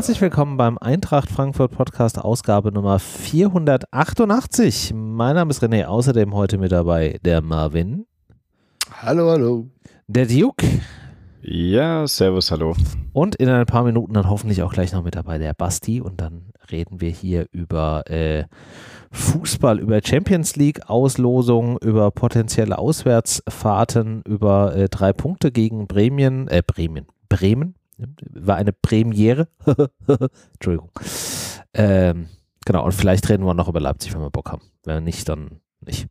Herzlich willkommen beim Eintracht Frankfurt Podcast Ausgabe Nummer 488. Mein Name ist René, außerdem heute mit dabei der Marvin. Hallo, hallo. Der Duke. Ja, servus, hallo. Und in ein paar Minuten dann hoffentlich auch gleich noch mit dabei der Basti und dann reden wir hier über äh, Fußball, über Champions League Auslosung, über potenzielle Auswärtsfahrten, über äh, drei Punkte gegen Bremen, äh, Bremen, Bremen, war eine Premiere. Entschuldigung. Ähm, genau, und vielleicht reden wir noch über Leipzig, wenn wir Bock haben. Wenn nicht, dann nicht.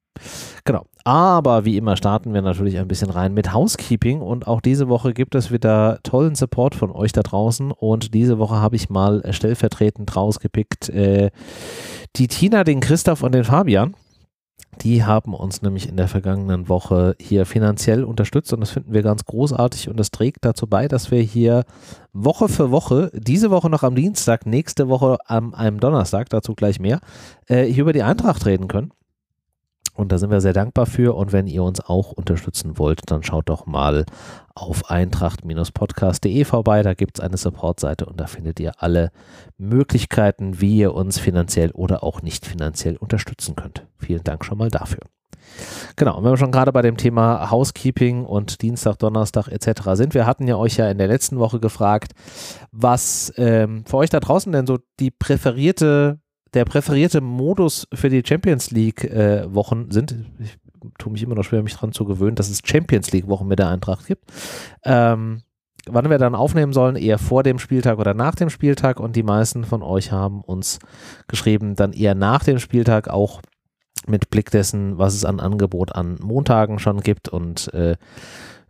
Genau. Aber wie immer starten wir natürlich ein bisschen rein mit Housekeeping und auch diese Woche gibt es wieder tollen Support von euch da draußen und diese Woche habe ich mal stellvertretend rausgepickt äh, die Tina, den Christoph und den Fabian. Die haben uns nämlich in der vergangenen Woche hier finanziell unterstützt und das finden wir ganz großartig und das trägt dazu bei, dass wir hier Woche für Woche, diese Woche noch am Dienstag, nächste Woche am einem Donnerstag, dazu gleich mehr, äh, hier über die Eintracht reden können. Und da sind wir sehr dankbar für. Und wenn ihr uns auch unterstützen wollt, dann schaut doch mal auf eintracht-podcast.de vorbei. Da gibt es eine Supportseite und da findet ihr alle Möglichkeiten, wie ihr uns finanziell oder auch nicht finanziell unterstützen könnt. Vielen Dank schon mal dafür. Genau, und wenn wir schon gerade bei dem Thema Housekeeping und Dienstag, Donnerstag etc. sind, wir hatten ja euch ja in der letzten Woche gefragt, was ähm, für euch da draußen denn so die präferierte der präferierte Modus für die Champions League äh, sind. Ich tue mich immer noch schwer, mich daran zu gewöhnen, dass es Champions League Wochen mit der Eintracht gibt. Ähm, wann wir dann aufnehmen sollen, eher vor dem Spieltag oder nach dem Spieltag. Und die meisten von euch haben uns geschrieben, dann eher nach dem Spieltag auch mit Blick dessen, was es an Angebot an Montagen schon gibt und äh,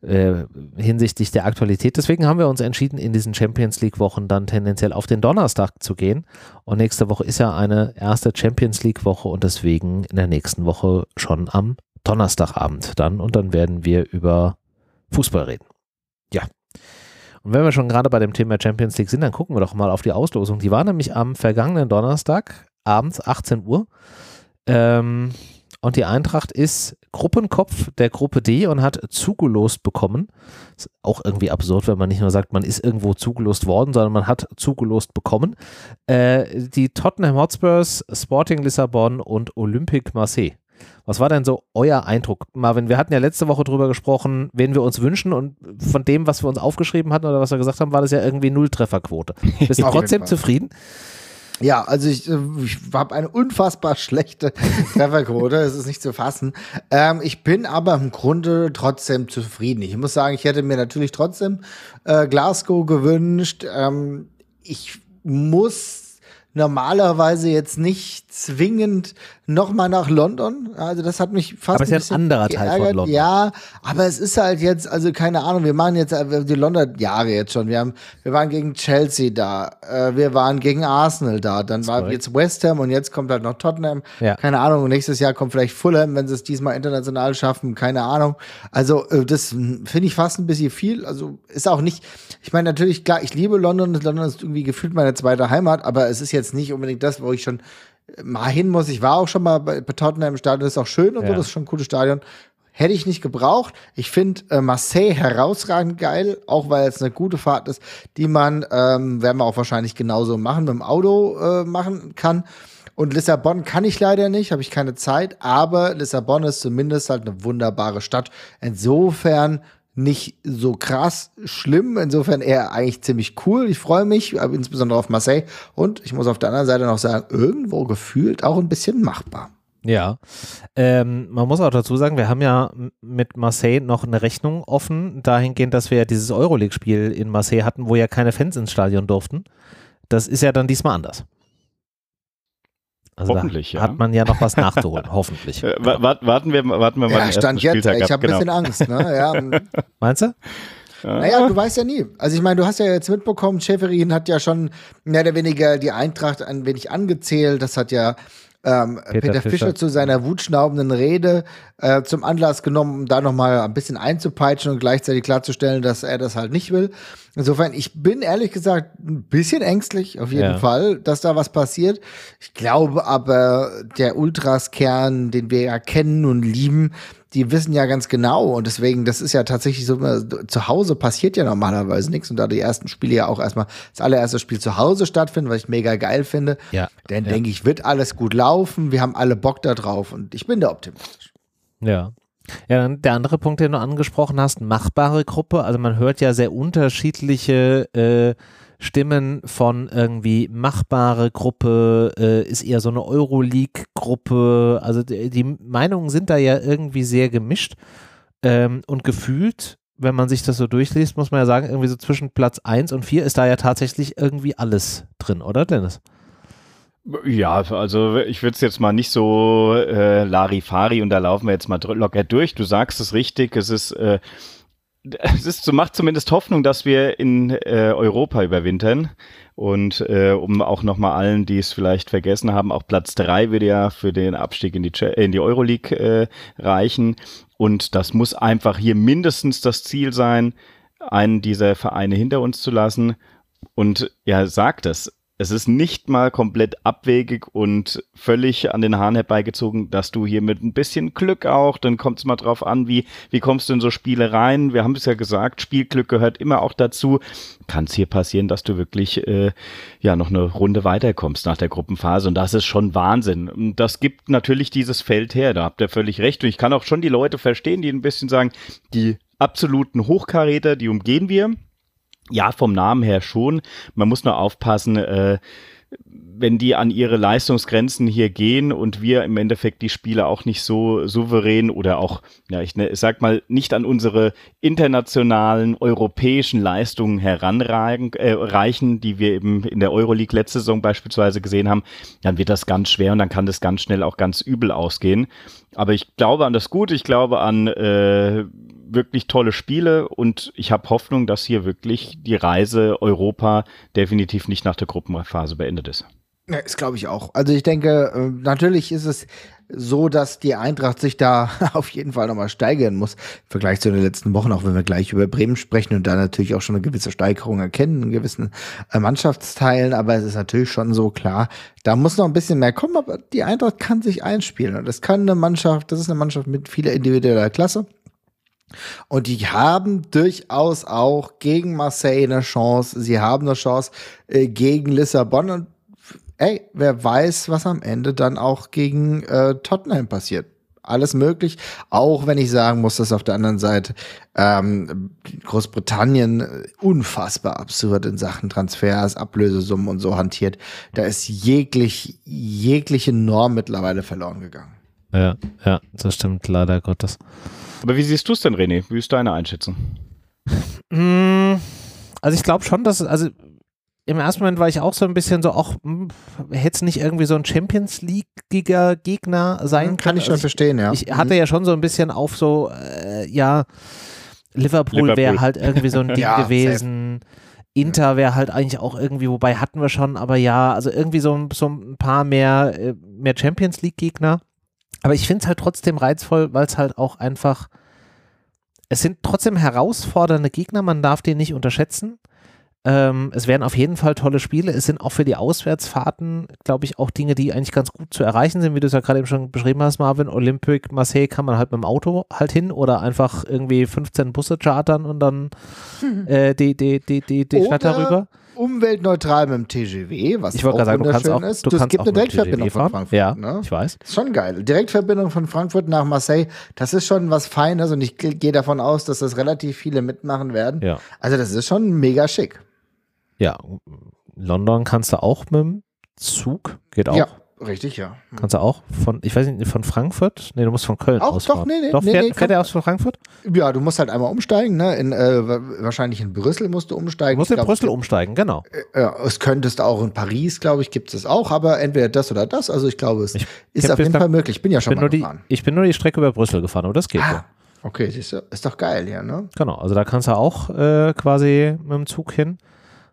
äh, hinsichtlich der Aktualität. Deswegen haben wir uns entschieden, in diesen Champions League Wochen dann tendenziell auf den Donnerstag zu gehen. Und nächste Woche ist ja eine erste Champions League Woche und deswegen in der nächsten Woche schon am Donnerstagabend dann. Und dann werden wir über Fußball reden. Ja. Und wenn wir schon gerade bei dem Thema Champions League sind, dann gucken wir doch mal auf die Auslosung. Die war nämlich am vergangenen Donnerstag abends 18 Uhr. Ähm, und die Eintracht ist Gruppenkopf der Gruppe D und hat zugelost bekommen. Ist auch irgendwie absurd, wenn man nicht nur sagt, man ist irgendwo zugelost worden, sondern man hat zugelost bekommen. Äh, die Tottenham Hotspurs, Sporting Lissabon und Olympique Marseille. Was war denn so euer Eindruck? Marvin, wir hatten ja letzte Woche drüber gesprochen, wen wir uns wünschen und von dem, was wir uns aufgeschrieben hatten oder was wir gesagt haben, war das ja irgendwie Nulltrefferquote. Bist du trotzdem zufrieden? Ja, also ich, äh, ich habe eine unfassbar schlechte Trefferquote, es ist nicht zu fassen. Ähm, ich bin aber im Grunde trotzdem zufrieden. Ich muss sagen, ich hätte mir natürlich trotzdem äh, Glasgow gewünscht. Ähm, ich muss normalerweise jetzt nicht zwingend nochmal nach London. Also das hat mich fast. Aber es ist ja ein anderer geärgert. Teil von London. Ja, aber es ist halt jetzt, also keine Ahnung, wir machen jetzt äh, die London Jahre jetzt schon. Wir haben, wir waren gegen Chelsea da, äh, wir waren gegen Arsenal da, dann war korrekt. jetzt West Ham und jetzt kommt halt noch Tottenham. Ja. Keine Ahnung, nächstes Jahr kommt vielleicht Fulham, wenn sie es diesmal international schaffen, keine Ahnung. Also äh, das finde ich fast ein bisschen viel. Also ist auch nicht, ich meine natürlich, klar, ich liebe London, London ist irgendwie gefühlt meine zweite Heimat, aber es ist jetzt nicht unbedingt das, wo ich schon mal hin muss. Ich war auch schon mal bei, Tottenham im Stadion, das ist auch schön und ja. so, das ist schon ein cooles Stadion. Hätte ich nicht gebraucht. Ich finde äh, Marseille herausragend geil, auch weil es eine gute Fahrt ist, die man, ähm, werden wir auch wahrscheinlich genauso machen, mit dem Auto äh, machen kann. Und Lissabon kann ich leider nicht, habe ich keine Zeit, aber Lissabon ist zumindest halt eine wunderbare Stadt. Insofern nicht so krass schlimm, insofern eher eigentlich ziemlich cool. Ich freue mich, insbesondere auf Marseille. Und ich muss auf der anderen Seite noch sagen, irgendwo gefühlt auch ein bisschen machbar. Ja, ähm, man muss auch dazu sagen, wir haben ja mit Marseille noch eine Rechnung offen, dahingehend, dass wir ja dieses Euroleague-Spiel in Marseille hatten, wo ja keine Fans ins Stadion durften. Das ist ja dann diesmal anders. Also hoffentlich, ja. Hat man ja noch was nachzuholen, hoffentlich. Äh, warten wir, warten wir mal. Ja, stand jetzt. Spieltag ich habe ein bisschen Angst. Ne? Ja. Meinst du? Naja, du weißt ja nie. Also ich meine, du hast ja jetzt mitbekommen, Schäferin hat ja schon mehr oder weniger die Eintracht ein wenig angezählt. Das hat ja ähm, Peter, Peter Fischer. Fischer. zu seiner wutschnaubenden Rede äh, zum Anlass genommen, um da nochmal ein bisschen einzupeitschen und gleichzeitig klarzustellen, dass er das halt nicht will. Insofern, ich bin ehrlich gesagt ein bisschen ängstlich, auf jeden ja. Fall, dass da was passiert. Ich glaube aber, der Ultras-Kern, den wir ja kennen und lieben, die wissen ja ganz genau und deswegen, das ist ja tatsächlich so, zu Hause passiert ja normalerweise nichts und da die ersten Spiele ja auch erstmal das allererste Spiel zu Hause stattfinden, was ich mega geil finde, ja. dann ja. denke ich, wird alles gut laufen, wir haben alle Bock da drauf und ich bin da optimistisch. Ja. Ja, dann der andere Punkt, den du angesprochen hast, machbare Gruppe. Also man hört ja sehr unterschiedliche äh, Stimmen von irgendwie machbare Gruppe, äh, ist eher so eine Euroleague-Gruppe. Also die, die, Meinungen sind da ja irgendwie sehr gemischt ähm, und gefühlt, wenn man sich das so durchliest, muss man ja sagen, irgendwie so zwischen Platz 1 und 4 ist da ja tatsächlich irgendwie alles drin, oder Dennis? Ja, also ich würde es jetzt mal nicht so äh, Larifari und da laufen wir jetzt mal locker durch. Du sagst es richtig, es ist äh, es ist, macht zumindest Hoffnung, dass wir in äh, Europa überwintern. Und äh, um auch nochmal allen, die es vielleicht vergessen haben, auch Platz drei würde ja für den Abstieg in die, in die Euroleague äh, reichen. Und das muss einfach hier mindestens das Ziel sein, einen dieser Vereine hinter uns zu lassen. Und er sagt es, es ist nicht mal komplett abwegig und völlig an den Haaren herbeigezogen, dass du hier mit ein bisschen Glück auch, dann kommt es mal drauf an, wie, wie kommst du in so Spiele rein? Wir haben es ja gesagt, Spielglück gehört immer auch dazu. Kann es hier passieren, dass du wirklich äh, ja noch eine Runde weiterkommst nach der Gruppenphase und das ist schon Wahnsinn. Und das gibt natürlich dieses Feld her, da habt ihr völlig recht. Und ich kann auch schon die Leute verstehen, die ein bisschen sagen, die absoluten Hochkaräter, die umgehen wir ja, vom Namen her schon. Man muss nur aufpassen, äh, wenn die an ihre Leistungsgrenzen hier gehen und wir im Endeffekt die Spiele auch nicht so souverän oder auch, ja, ich, ne, sag mal, nicht an unsere internationalen europäischen Leistungen heranreichen, äh, reichen, die wir eben in der Euroleague letzte Saison beispielsweise gesehen haben, dann wird das ganz schwer und dann kann das ganz schnell auch ganz übel ausgehen. Aber ich glaube an das Gute, ich glaube an äh, wirklich tolle Spiele und ich habe Hoffnung, dass hier wirklich die Reise Europa definitiv nicht nach der Gruppenphase beendet ist. Ja, das glaube ich auch. Also ich denke, äh, natürlich ist es so, dass die Eintracht sich da auf jeden Fall nochmal steigern muss im Vergleich zu den letzten Wochen, auch wenn wir gleich über Bremen sprechen und da natürlich auch schon eine gewisse Steigerung erkennen in gewissen äh, Mannschaftsteilen. Aber es ist natürlich schon so klar, da muss noch ein bisschen mehr kommen, aber die Eintracht kann sich einspielen und das kann eine Mannschaft, das ist eine Mannschaft mit vieler individueller Klasse. Und die haben durchaus auch gegen Marseille eine Chance. Sie haben eine Chance äh, gegen Lissabon. Und ey, wer weiß, was am Ende dann auch gegen äh, Tottenham passiert. Alles möglich, auch wenn ich sagen muss, dass auf der anderen Seite ähm, Großbritannien äh, unfassbar absurd in Sachen Transfers, Ablösesummen und so hantiert. Da ist jeglich, jegliche Norm mittlerweile verloren gegangen. Ja, ja, das stimmt leider Gottes. Aber wie siehst du es denn, René? Wie ist deine Einschätzung? Mm, also ich glaube schon, dass, also im ersten Moment war ich auch so ein bisschen so, auch hm, hätte es nicht irgendwie so ein Champions League-Gegner sein können. Kann ich schon also verstehen, ja. Ich hatte mhm. ja schon so ein bisschen auf so, äh, ja, Liverpool, Liverpool. wäre halt irgendwie so ein Ding ja, gewesen. Safe. Inter wäre halt eigentlich auch irgendwie, wobei hatten wir schon, aber ja, also irgendwie so, so ein paar mehr, äh, mehr Champions League-Gegner. Aber ich finde es halt trotzdem reizvoll, weil es halt auch einfach, es sind trotzdem herausfordernde Gegner, man darf die nicht unterschätzen. Ähm, es werden auf jeden Fall tolle Spiele. Es sind auch für die Auswärtsfahrten, glaube ich, auch Dinge, die eigentlich ganz gut zu erreichen sind, wie du es ja gerade eben schon beschrieben hast, Marvin. Olympic Marseille kann man halt mit dem Auto halt hin oder einfach irgendwie 15 Busse chartern und dann äh, die, die, die, die, die Stadt darüber umweltneutral mit dem TGW, was ich auch sagen, wunderschön auch, ist. Du es gibt eine Direktverbindung von Frankfurt. Ja, ne? ich weiß. Das ist schon geil. Direktverbindung von Frankfurt nach Marseille, das ist schon was Feines und ich gehe davon aus, dass das relativ viele mitmachen werden. Ja. Also das ist schon mega schick. Ja, London kannst du auch mit dem Zug, geht auch. Ja. Richtig, ja. Kannst du auch von, ich weiß nicht, von Frankfurt? Nee, du musst von Köln auch, ausfahren. Doch, nee, nee. Doch, nee, fährt, nee, fährt er aus von Frankfurt? Ja, du musst halt einmal umsteigen, ne? In, äh, wahrscheinlich in Brüssel musst du umsteigen. Du musst in glaub, Brüssel umsteigen, genau. Äh, ja, es könntest auch in Paris, glaube ich, gibt es auch, aber entweder das oder das. Also ich glaube, es ich, ist auf jeden Fall möglich. Ich bin ja schon bin mal gefahren. Die, ich bin nur die Strecke über Brüssel gefahren, aber das geht ah, ja. Okay, ist, ist doch geil, ja, ne? Genau, also da kannst du auch äh, quasi mit dem Zug hin.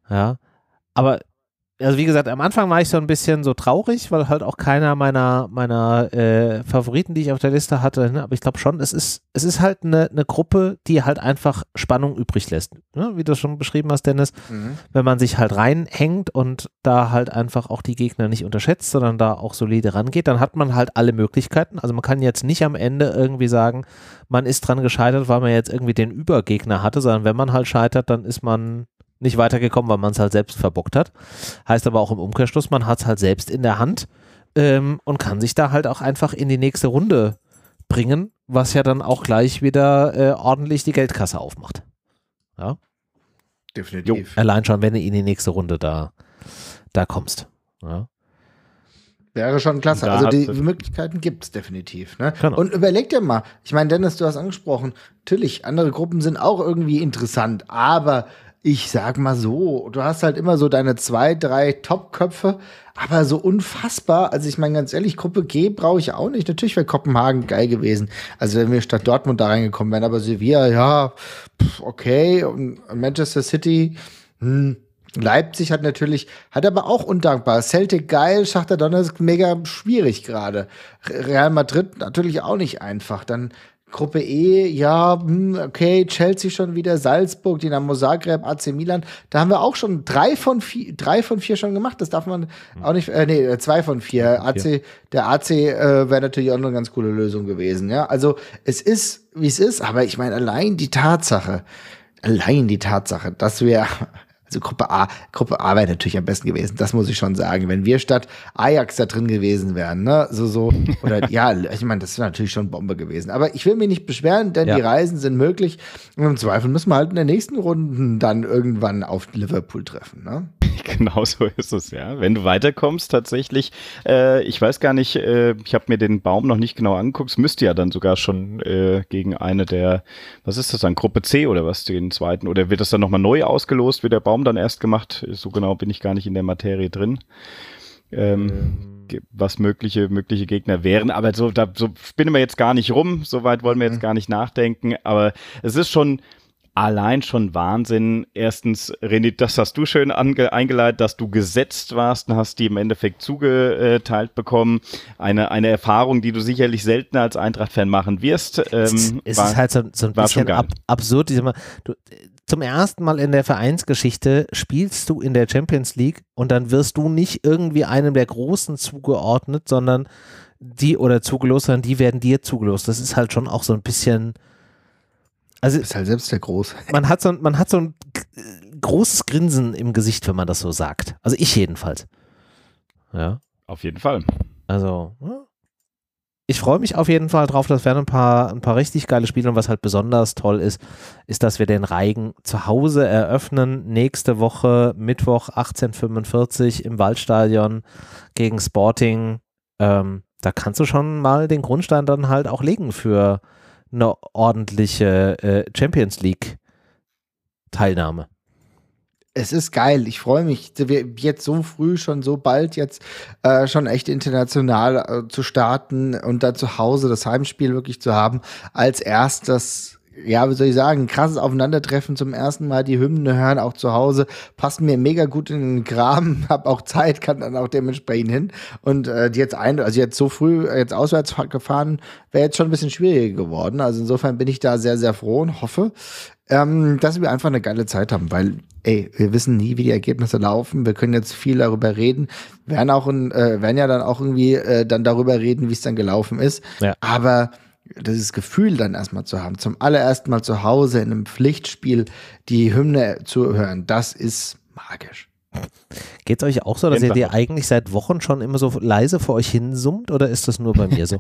Ja. Aber also wie gesagt, am Anfang war ich so ein bisschen so traurig, weil halt auch keiner meiner, meiner äh, Favoriten, die ich auf der Liste hatte, ne? aber ich glaube schon, es ist, es ist halt eine, eine Gruppe, die halt einfach Spannung übrig lässt. Ne? Wie du schon beschrieben hast, Dennis, mhm. wenn man sich halt reinhängt und da halt einfach auch die Gegner nicht unterschätzt, sondern da auch solide rangeht, dann hat man halt alle Möglichkeiten. Also man kann jetzt nicht am Ende irgendwie sagen, man ist dran gescheitert, weil man jetzt irgendwie den Übergegner hatte, sondern wenn man halt scheitert, dann ist man nicht weitergekommen, weil man es halt selbst verbockt hat. Heißt aber auch im Umkehrschluss, man hat es halt selbst in der Hand ähm, und kann sich da halt auch einfach in die nächste Runde bringen, was ja dann auch gleich wieder äh, ordentlich die Geldkasse aufmacht. Ja. Definitiv. Jo. Allein schon, wenn du in die nächste Runde da, da kommst. Ja. Wäre schon klasse. Also die Möglichkeiten gibt es definitiv. Ne? Genau. Und überleg dir mal, ich meine, Dennis, du hast angesprochen, natürlich, andere Gruppen sind auch irgendwie interessant, aber ich sag mal so, du hast halt immer so deine zwei, drei Top-Köpfe, aber so unfassbar. Also ich meine ganz ehrlich, Gruppe G brauche ich auch nicht. Natürlich wäre Kopenhagen geil gewesen. Also wenn wir statt Dortmund da reingekommen wären, aber Sevilla, ja, okay. Und Manchester City, hm. Leipzig hat natürlich, hat aber auch undankbar. Celtic geil, Schachter Donetsk mega schwierig gerade. Real Madrid natürlich auch nicht einfach. Dann Gruppe E, ja, hm, okay, Chelsea schon wieder, Salzburg, Dynamo Zagreb, AC Milan. Da haben wir auch schon drei von vier, drei von vier schon gemacht. Das darf man auch nicht, äh, nee, zwei von vier. AC, der AC äh, wäre natürlich auch eine ganz coole Lösung gewesen. Ja, also es ist, wie es ist, aber ich meine, allein die Tatsache, allein die Tatsache, dass wir also Gruppe A, Gruppe A wäre natürlich am besten gewesen, das muss ich schon sagen. Wenn wir statt Ajax da drin gewesen wären, ne, so, so, oder ja, ich meine, das wäre natürlich schon Bombe gewesen. Aber ich will mich nicht beschweren, denn ja. die Reisen sind möglich. Und im Zweifel müssen wir halt in der nächsten Runde dann irgendwann auf Liverpool treffen, ne? Genau so ist es, ja. Wenn du weiterkommst, tatsächlich, äh, ich weiß gar nicht, äh, ich habe mir den Baum noch nicht genau angeguckt, es müsste ja dann sogar schon äh, gegen eine der, was ist das dann, Gruppe C oder was, den zweiten, oder wird das dann nochmal neu ausgelost, wird der Baum dann erst gemacht? So genau bin ich gar nicht in der Materie drin. Ähm, ähm was mögliche mögliche Gegner wären, aber so da so spinnen wir jetzt gar nicht rum, so weit wollen wir jetzt mhm. gar nicht nachdenken, aber es ist schon allein schon Wahnsinn. Erstens, René, das hast du schön eingeleitet, dass du gesetzt warst und hast die im Endeffekt zugeteilt bekommen. Eine, eine Erfahrung, die du sicherlich seltener als Eintracht-Fan machen wirst. Ähm, es war, ist halt so, so ein bisschen ab, absurd. Du, zum ersten Mal in der Vereinsgeschichte spielst du in der Champions League und dann wirst du nicht irgendwie einem der Großen zugeordnet, sondern die oder zugelost, sondern die werden dir zugelost. Das ist halt schon auch so ein bisschen also ist halt selbst der Groß. Man hat so, man hat so ein großes Grinsen im Gesicht, wenn man das so sagt. Also ich jedenfalls. Ja. Auf jeden Fall. Also, ich freue mich auf jeden Fall drauf. Das werden ein paar, ein paar richtig geile Spiele. Und was halt besonders toll ist, ist, dass wir den Reigen zu Hause eröffnen. Nächste Woche, Mittwoch 1845 im Waldstadion gegen Sporting. Ähm, da kannst du schon mal den Grundstein dann halt auch legen für eine ordentliche äh, Champions League Teilnahme. Es ist geil. Ich freue mich, jetzt so früh, schon so bald jetzt äh, schon echt international äh, zu starten und dann zu Hause das Heimspiel wirklich zu haben. Als erstes ja, wie soll ich sagen, ein krasses Aufeinandertreffen zum ersten Mal die Hymne hören, auch zu Hause, passt mir mega gut in den Kram, hab auch Zeit, kann dann auch dementsprechend hin. Und äh, jetzt ein, also jetzt so früh jetzt auswärts gefahren, wäre jetzt schon ein bisschen schwieriger geworden. Also insofern bin ich da sehr, sehr froh und hoffe, ähm, dass wir einfach eine geile Zeit haben, weil, ey, wir wissen nie, wie die Ergebnisse laufen. Wir können jetzt viel darüber reden, werden auch äh, werden ja dann auch irgendwie äh, dann darüber reden, wie es dann gelaufen ist. Ja. Aber dieses Gefühl dann erstmal zu haben, zum allerersten Mal zu Hause in einem Pflichtspiel die Hymne zu hören, das ist magisch. Geht es euch auch so, dass ihr dir eigentlich seit Wochen schon immer so leise vor euch hinsummt oder ist das nur bei mir so?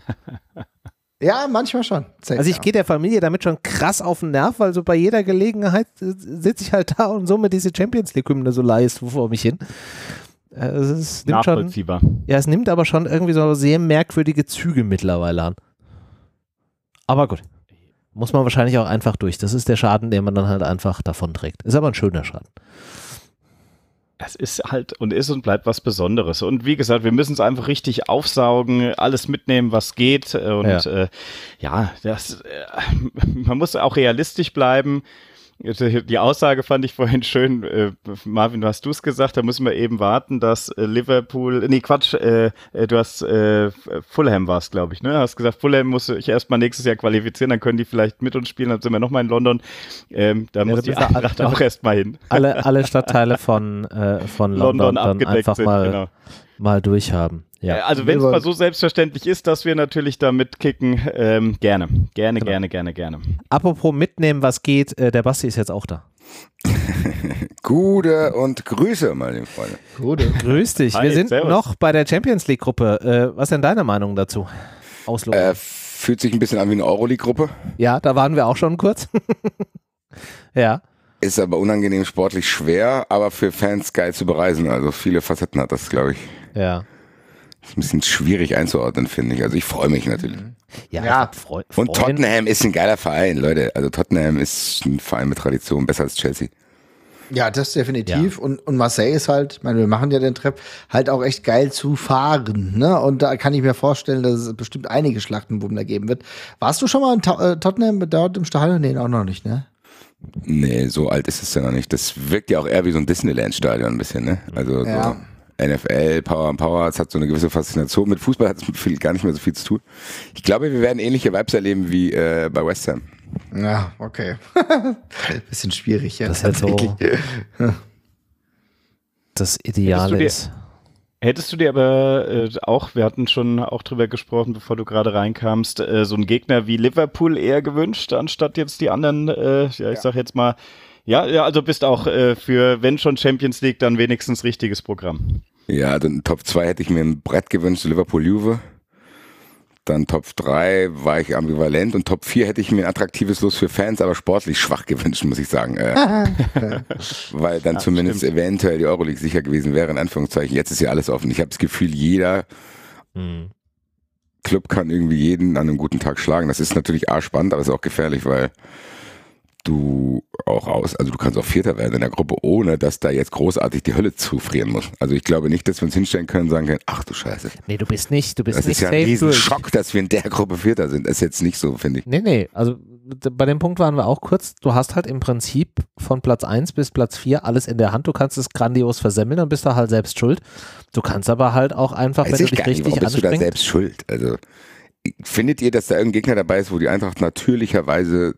ja, manchmal schon. Sehr also ich gehe der Familie damit schon krass auf den Nerv, weil so bei jeder Gelegenheit sitze ich halt da und summe diese Champions League Hymne so leise vor mich hin. Äh, es nimmt Nachvollziehbar. Schon, ja, es nimmt aber schon irgendwie so sehr merkwürdige Züge mittlerweile an. Aber gut. Muss man wahrscheinlich auch einfach durch. Das ist der Schaden, den man dann halt einfach davon trägt. Ist aber ein schöner Schaden. Es ist halt und ist und bleibt was Besonderes. Und wie gesagt, wir müssen es einfach richtig aufsaugen, alles mitnehmen, was geht. Und ja, äh, ja das, äh, man muss auch realistisch bleiben. Die Aussage fand ich vorhin schön. Äh, Marvin, du hast du es gesagt, da müssen wir eben warten, dass äh, Liverpool, nee, Quatsch, äh, äh du hast äh, Fulham war es, glaube ich, ne? Du hast gesagt, Fulham muss ich erstmal nächstes Jahr qualifizieren, dann können die vielleicht mit uns spielen, dann sind wir nochmal in London. Ähm, da ja, muss die Eintracht auch erstmal hin. Alle, alle Stadtteile von, äh, von London, London dann einfach sind, mal, genau. Mal durchhaben. Ja. Also wenn es mal so selbstverständlich ist, dass wir natürlich da mitkicken, ähm, gerne. Gerne, genau. gerne, gerne, gerne. Apropos mitnehmen, was geht, äh, der Basti ist jetzt auch da. Gute und Grüße, meine Freunde. Gute. Grüß dich. Hi, wir sind servus. noch bei der Champions League Gruppe. Äh, was ist denn deine Meinung dazu? Auslosung. Äh, fühlt sich ein bisschen an wie eine Euroleague Gruppe. Ja, da waren wir auch schon kurz. ja. Ist aber unangenehm sportlich schwer, aber für Fans geil zu bereisen. Also viele Facetten hat das, glaube ich. Ja. Ist ein bisschen schwierig einzuordnen, finde ich. Also ich freue mich natürlich. Mhm. Ja, ja. Freu und Tottenham ist ein geiler Verein, Leute. Also Tottenham ist ein Verein mit Tradition, besser als Chelsea. Ja, das definitiv. Ja. Und, und Marseille ist halt, ich meine, wir machen ja den Trepp, halt auch echt geil zu fahren. Ne? Und da kann ich mir vorstellen, dass es bestimmt einige Schlachtenbuben da geben wird. Warst du schon mal in äh, Tottenham dort im Stadion? Nee, auch noch nicht, ne? Nee, so alt ist es ja noch nicht. Das wirkt ja auch eher wie so ein Disneyland-Stadion ein bisschen, ne? Also ja. so NFL, Power and Power, es hat so eine gewisse Faszination. Mit Fußball hat es gar nicht mehr so viel zu tun. Ich glaube, wir werden ähnliche Vibes erleben wie äh, bei West Ham. Ja, okay. Bisschen schwierig, ja. Das ist halt so das Ideale ist. Hättest du dir aber äh, auch, wir hatten schon auch drüber gesprochen, bevor du gerade reinkamst, äh, so einen Gegner wie Liverpool eher gewünscht, anstatt jetzt die anderen, äh, ja, ich ja. sag jetzt mal, ja, ja, also bist auch äh, für, wenn schon Champions League, dann wenigstens richtiges Programm. Ja, dann Top 2 hätte ich mir ein Brett gewünscht, Liverpool-Juve. Dann Top 3 war ich ambivalent und Top 4 hätte ich mir ein attraktives Los für Fans, aber sportlich schwach gewünscht, muss ich sagen. Äh, weil dann ja, zumindest stimmt. eventuell die Euroleague sicher gewesen wäre, in Anführungszeichen. Jetzt ist ja alles offen. Ich habe das Gefühl, jeder hm. Club kann irgendwie jeden an einem guten Tag schlagen. Das ist natürlich A spannend, aber es ist auch gefährlich, weil du auch aus, also du kannst auch Vierter werden in der Gruppe, ohne dass da jetzt großartig die Hölle zufrieren muss. Also ich glaube nicht, dass wir uns hinstellen können und sagen können, ach du Scheiße. Nee, du bist nicht, du bist das nicht Das ist ja ein Riesenschock, dass wir in der Gruppe Vierter sind. Das ist jetzt nicht so, finde ich. Nee, nee, also bei dem Punkt waren wir auch kurz. Du hast halt im Prinzip von Platz 1 bis Platz 4 alles in der Hand. Du kannst es grandios versemmeln, dann bist du halt selbst schuld. Du kannst aber halt auch einfach, Weiß wenn du dich richtig nicht, bist du da selbst schuld? Also findet ihr, dass da irgendein Gegner dabei ist, wo die Eintracht natürlicherweise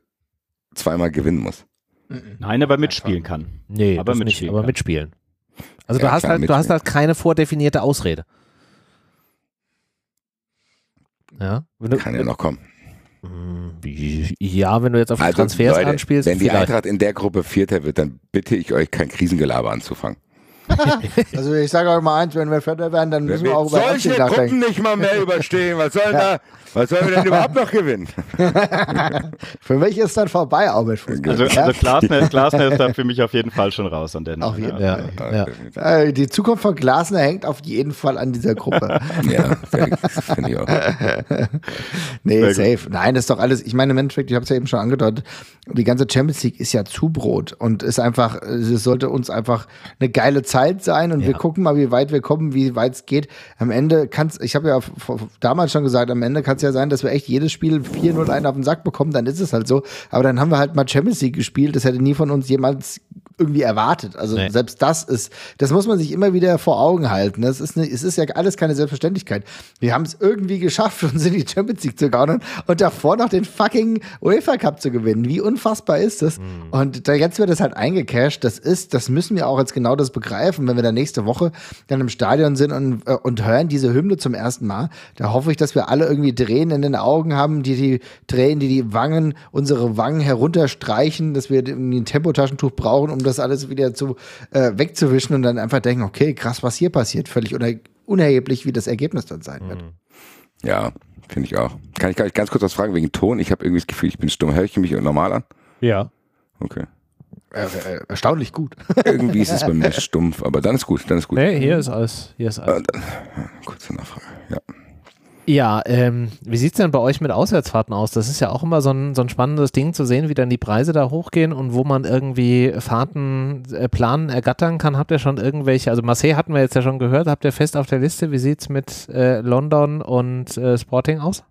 zweimal gewinnen muss. Nein, aber mitspielen kann. Nee, aber mitspielen. Nicht, aber mitspielen. Also ja, du hast halt, du hast halt keine vordefinierte Ausrede. Ja. Wenn du, kann ja noch kommen. Hm, ja, wenn du jetzt auf also, Transfers Leute, anspielst. Wenn die Eintracht in der Gruppe Vierter wird, dann bitte ich euch kein Krisengelaber anzufangen. also ich sage euch mal eins, wenn wir Vierter werden, dann müssen wir, wir auch über solche Gruppen nicht mal mehr überstehen. Was soll ja. da, was sollen wir denn überhaupt noch gewinnen? für mich ist dann vorbei mit Fußball. Also, also Glasner, Glasner ist da für mich auf jeden Fall schon raus an der Auf jeden ja. Fall. Ja. Ja. Die Zukunft von Glasner hängt auf jeden Fall an dieser Gruppe. ja, finde ich auch. nee, safe. Nein, das ist doch alles, ich meine, im Endeffekt, ich habe es ja eben schon angedeutet, die ganze Champions League ist ja Zubrot und ist einfach, es sollte uns einfach eine geile Zeit sein und wir gucken mal, wie weit wir kommen, wie weit es geht. Am Ende kann es, ich habe ja damals schon gesagt, am Ende kann es ja sein, dass wir echt jedes Spiel 4-0 einen auf den Sack bekommen, dann ist es halt so. Aber dann haben wir halt mal Champions League gespielt. Das hätte nie von uns jemals irgendwie erwartet. Also nee. selbst das ist, das muss man sich immer wieder vor Augen halten. Das ist, eine, es ist ja alles keine Selbstverständlichkeit. Wir haben es irgendwie geschafft, uns in die Champions League zu gaunern und davor noch den fucking UEFA Cup zu gewinnen. Wie unfassbar ist das? Mhm. Und da jetzt wird es halt eingecashed. Das ist, das müssen wir auch als genau das begreifen, wenn wir da nächste Woche dann im Stadion sind und, äh, und hören diese Hymne zum ersten Mal. Da hoffe ich, dass wir alle irgendwie Tränen in den Augen haben, die die Tränen, die die Wangen, unsere Wangen herunterstreichen, dass wir ein Tempotaschentuch brauchen, um das alles wieder zu äh, wegzuwischen und dann einfach denken, okay, krass, was hier passiert, völlig unerheblich, wie das Ergebnis dann sein wird. Mhm. Ja, finde ich auch. Kann ich, kann ich ganz kurz was fragen wegen Ton? Ich habe irgendwie das Gefühl, ich bin stumm. Höre ich mich normal an? Ja. Okay. Äh, äh, erstaunlich gut. Irgendwie ist es bei mir stumpf, aber dann ist gut, dann ist gut. Nee, hier ist alles. Hier ist alles. Äh, kurze Nachfrage, ja. Ja, ähm, wie sieht es denn bei euch mit Auswärtsfahrten aus? Das ist ja auch immer so ein, so ein spannendes Ding zu sehen, wie dann die Preise da hochgehen und wo man irgendwie Fahrten äh, planen, ergattern kann. Habt ihr schon irgendwelche, also Marseille hatten wir jetzt ja schon gehört, habt ihr fest auf der Liste? Wie sieht es mit äh, London und äh, Sporting aus?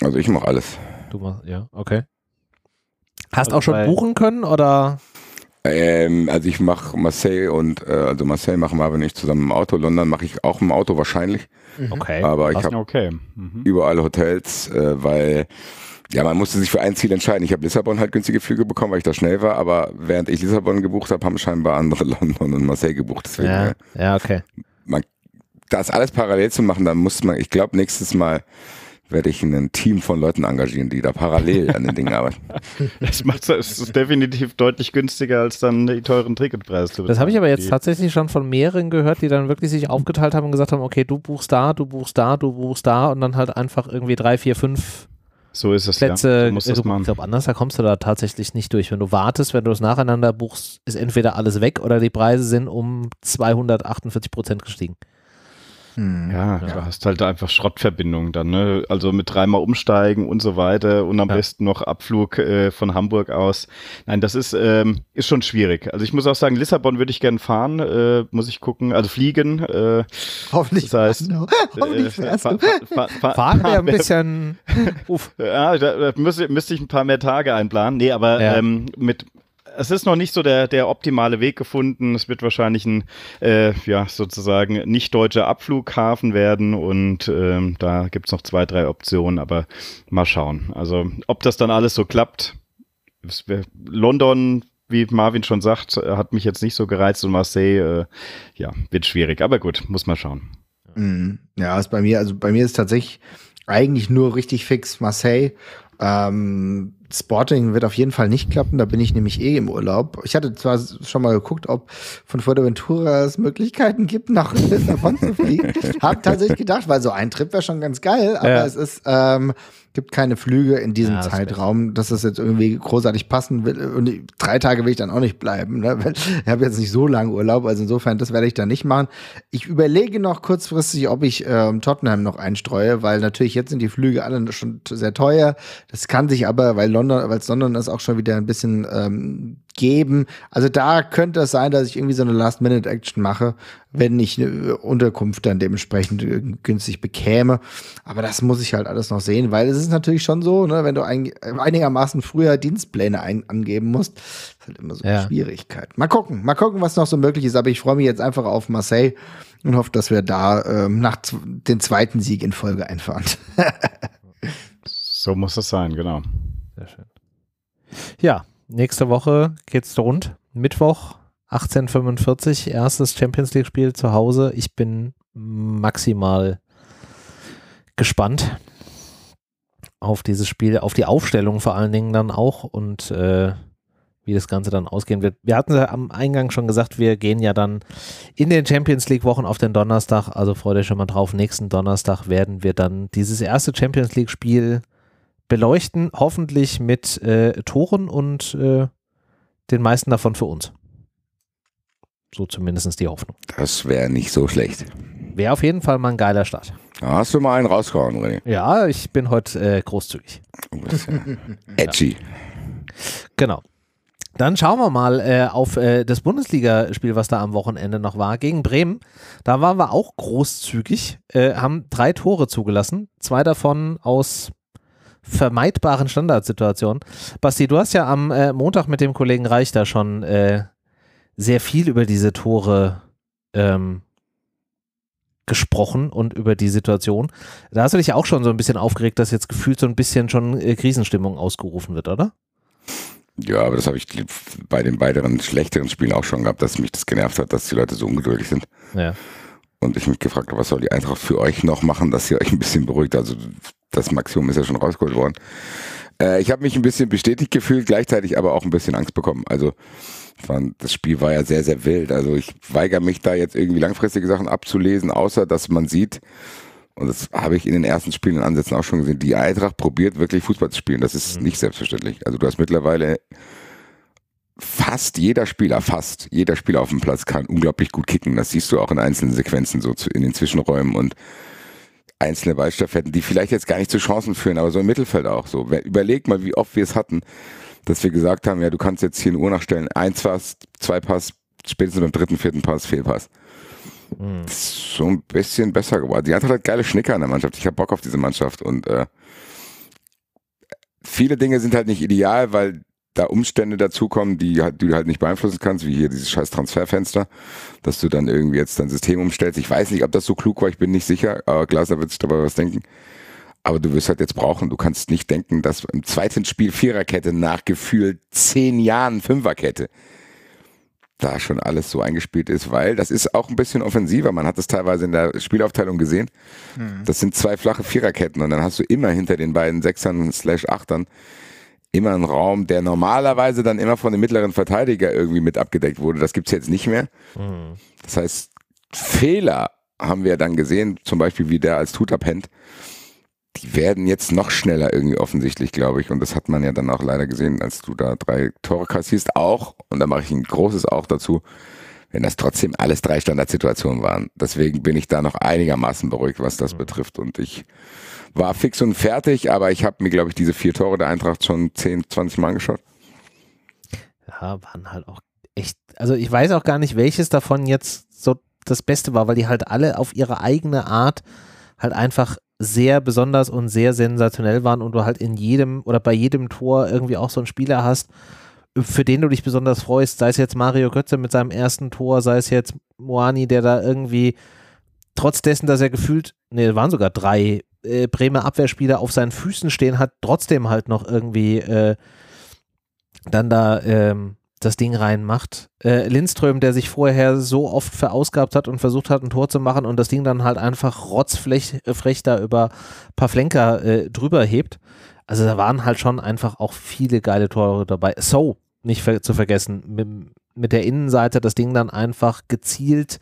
Also ich mache alles. Du machst, ja, okay. Hast auch schon buchen können oder? Ähm, also ich mache Marseille und äh, also Marseille machen wir aber nicht zusammen im Auto. London mache ich auch im Auto wahrscheinlich. Mhm. Okay. Aber ich habe okay. mhm. überall Hotels, äh, weil ja, man musste sich für ein Ziel entscheiden. Ich habe Lissabon halt günstige Flüge bekommen, weil ich da schnell war, aber während ich Lissabon gebucht habe, haben scheinbar andere London und Marseille gebucht. Deswegen, ja, ja, okay. Man, das alles parallel zu machen, dann muss man, ich glaube, nächstes Mal werde ich ein Team von Leuten engagieren, die da parallel an den Dingen arbeiten. Das macht es ist definitiv deutlich günstiger als dann die teuren Ticketpreise. Das habe ich aber jetzt tatsächlich schon von mehreren gehört, die dann wirklich sich aufgeteilt haben und gesagt haben, okay, du buchst da, du buchst da, du buchst da und dann halt einfach irgendwie drei, vier, fünf so ist es, Plätze. ja. So ich glaube, anders da kommst du da tatsächlich nicht durch. Wenn du wartest, wenn du es nacheinander buchst, ist entweder alles weg oder die Preise sind um 248 Prozent gestiegen. Hm. Ja, ja, du hast halt einfach Schrottverbindungen dann, ne? Also mit dreimal umsteigen und so weiter und am ja. besten noch Abflug äh, von Hamburg aus. Nein, das ist, ähm, ist schon schwierig. Also ich muss auch sagen, Lissabon würde ich gern fahren, äh, muss ich gucken, also fliegen. Äh, Hoffentlich. Das heißt, no. Hoffentlich äh, fahr, fahr, fahr, fahren wir ein bisschen. ja, da, da müsste, müsste ich ein paar mehr Tage einplanen. Nee, aber ja. ähm, mit es ist noch nicht so der, der optimale Weg gefunden. Es wird wahrscheinlich ein, äh, ja, sozusagen nicht deutscher Abflughafen werden und ähm, da gibt es noch zwei, drei Optionen, aber mal schauen. Also, ob das dann alles so klappt. London, wie Marvin schon sagt, hat mich jetzt nicht so gereizt und Marseille, äh, ja, wird schwierig, aber gut, muss man schauen. Mhm. Ja, ist bei mir, also bei mir ist tatsächlich eigentlich nur richtig fix Marseille. Ähm, Sporting wird auf jeden Fall nicht klappen, da bin ich nämlich eh im Urlaub. Ich hatte zwar schon mal geguckt, ob von Fuerteventura es Möglichkeiten gibt, nach Lissabon zu fliegen. Hab tatsächlich gedacht, weil so ein Trip wäre schon ganz geil, aber ja. es ist ähm, gibt keine Flüge in diesem ja, Zeitraum, dass das jetzt irgendwie großartig passen will. Und drei Tage will ich dann auch nicht bleiben, ne? ich habe jetzt nicht so lange Urlaub. Also insofern, das werde ich dann nicht machen. Ich überlege noch kurzfristig, ob ich ähm, Tottenham noch einstreue, weil natürlich jetzt sind die Flüge alle schon sehr teuer. Das kann sich aber, weil London, weil es London ist, auch schon wieder ein bisschen ähm, geben. Also da könnte es sein, dass ich irgendwie so eine Last-Minute-Action mache, wenn ich eine Unterkunft dann dementsprechend günstig bekäme. Aber das muss ich halt alles noch sehen, weil es ist natürlich schon so, ne, wenn du ein, einigermaßen früher Dienstpläne ein, angeben musst, ist halt immer so eine ja. Schwierigkeit. Mal gucken, mal gucken, was noch so möglich ist. Aber ich freue mich jetzt einfach auf Marseille und hoffe, dass wir da ähm, nach den zweiten Sieg in Folge einfahren. so muss es sein, genau. Sehr schön. Ja, nächste Woche geht's rund. Mittwoch 1845, erstes Champions League Spiel zu Hause. Ich bin maximal gespannt auf dieses Spiel, auf die Aufstellung vor allen Dingen dann auch und äh, wie das Ganze dann ausgehen wird. Wir hatten ja am Eingang schon gesagt, wir gehen ja dann in den Champions League Wochen auf den Donnerstag, also freut euch schon mal drauf. Nächsten Donnerstag werden wir dann dieses erste Champions League Spiel beleuchten, hoffentlich mit äh, Toren und äh, den meisten davon für uns. So zumindest die Hoffnung. Das wäre nicht so schlecht. Wäre auf jeden Fall mal ein geiler Start. Da hast du mal einen rausgehauen, René. Ja, ich bin heute äh, großzügig. Edgy. Genau. Dann schauen wir mal äh, auf äh, das Bundesligaspiel, was da am Wochenende noch war, gegen Bremen. Da waren wir auch großzügig, äh, haben drei Tore zugelassen, zwei davon aus vermeidbaren Standardsituationen. Basti, du hast ja am äh, Montag mit dem Kollegen Reich da schon äh, sehr viel über diese Tore ähm, gesprochen und über die Situation. Da hast du dich auch schon so ein bisschen aufgeregt, dass jetzt gefühlt so ein bisschen schon äh, Krisenstimmung ausgerufen wird, oder? Ja, aber das habe ich bei den weiteren schlechteren Spielen auch schon gehabt, dass mich das genervt hat, dass die Leute so ungeduldig sind. Ja. Und ich mich gefragt habe, was soll die Eintracht für euch noch machen, dass ihr euch ein bisschen beruhigt. Also das Maximum ist ja schon rausgeholt worden. Äh, ich habe mich ein bisschen bestätigt gefühlt, gleichzeitig aber auch ein bisschen Angst bekommen. Also das Spiel war ja sehr, sehr wild. Also ich weigere mich da jetzt irgendwie langfristige Sachen abzulesen, außer dass man sieht, und das habe ich in den ersten Spielen in Ansätzen auch schon gesehen, die Eintracht probiert wirklich Fußball zu spielen. Das ist mhm. nicht selbstverständlich. Also du hast mittlerweile fast jeder Spieler, fast jeder Spieler auf dem Platz kann unglaublich gut kicken. Das siehst du auch in einzelnen Sequenzen, so in den Zwischenräumen und einzelne Ballstaffetten, die vielleicht jetzt gar nicht zu Chancen führen, aber so im Mittelfeld auch so. Überleg mal, wie oft wir es hatten, dass wir gesagt haben, ja, du kannst jetzt hier eine Uhr nachstellen, eins Pass, zwei Pass, spätestens beim dritten, vierten Pass, Fehlpass. Mhm. So ein bisschen besser geworden. Die Eintracht hat geile Schnicker in der Mannschaft. Ich habe Bock auf diese Mannschaft und äh, viele Dinge sind halt nicht ideal, weil da Umstände dazukommen, die, halt, die du halt nicht beeinflussen kannst, wie hier dieses scheiß Transferfenster, dass du dann irgendwie jetzt dein System umstellst. Ich weiß nicht, ob das so klug war, ich bin nicht sicher, aber Glaser wird sich dabei was denken. Aber du wirst halt jetzt brauchen, du kannst nicht denken, dass im zweiten Spiel Viererkette nach gefühlt zehn Jahren Fünferkette da schon alles so eingespielt ist, weil das ist auch ein bisschen offensiver. Man hat es teilweise in der Spielaufteilung gesehen. Mhm. Das sind zwei flache Viererketten und dann hast du immer hinter den beiden Sechsern slash Achtern immer einen Raum, der normalerweise dann immer von dem mittleren Verteidiger irgendwie mit abgedeckt wurde. Das gibt's jetzt nicht mehr. Mhm. Das heißt, Fehler haben wir dann gesehen, zum Beispiel wie der als Tuta pennt die werden jetzt noch schneller irgendwie offensichtlich, glaube ich. Und das hat man ja dann auch leider gesehen, als du da drei Tore kassierst. Auch, und da mache ich ein großes Auch dazu, wenn das trotzdem alles drei Standardsituationen waren. Deswegen bin ich da noch einigermaßen beruhigt, was das mhm. betrifft. Und ich war fix und fertig, aber ich habe mir, glaube ich, diese vier Tore der Eintracht schon 10, 20 Mal angeschaut. Ja, waren halt auch echt, also ich weiß auch gar nicht, welches davon jetzt so das Beste war, weil die halt alle auf ihre eigene Art halt einfach sehr besonders und sehr sensationell waren und du halt in jedem oder bei jedem Tor irgendwie auch so einen Spieler hast, für den du dich besonders freust, sei es jetzt Mario Götze mit seinem ersten Tor, sei es jetzt Moani, der da irgendwie trotz dessen, dass er gefühlt, ne, waren sogar drei äh, Bremer Abwehrspieler auf seinen Füßen stehen, hat trotzdem halt noch irgendwie äh, dann da ähm, das Ding reinmacht. Äh, Lindström, der sich vorher so oft verausgabt hat und versucht hat, ein Tor zu machen und das Ding dann halt einfach rotzfrech äh, da über Pavlenka äh, drüber hebt. Also da waren halt schon einfach auch viele geile Tore dabei. So, nicht ver zu vergessen, mit, mit der Innenseite das Ding dann einfach gezielt,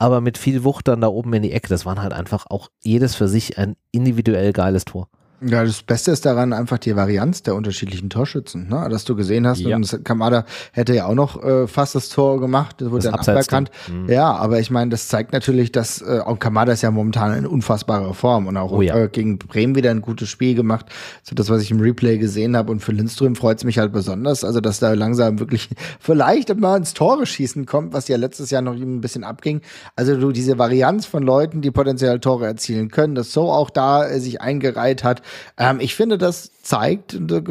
aber mit viel Wucht dann da oben in die Ecke. Das waren halt einfach auch jedes für sich ein individuell geiles Tor. Ja, das Beste ist daran einfach die Varianz der unterschiedlichen Torschützen, ne? dass du gesehen hast. Ja. Und Kamada hätte ja auch noch äh, fast das Tor gemacht, das wurde das dann aberkannt. Mhm. Ja, aber ich meine, das zeigt natürlich, dass äh, auch Kamada ist ja momentan in unfassbarer Form und auch oh, ja. äh, gegen Bremen wieder ein gutes Spiel gemacht. So das, was ich im Replay gesehen habe. Und für Lindström freut es mich halt besonders, also dass da langsam wirklich vielleicht mal ins Tore schießen kommt, was ja letztes Jahr noch ihm ein bisschen abging. Also du diese Varianz von Leuten, die potenziell Tore erzielen können, dass so auch da äh, sich eingereiht hat ähm, ich finde, das zeigt, äh,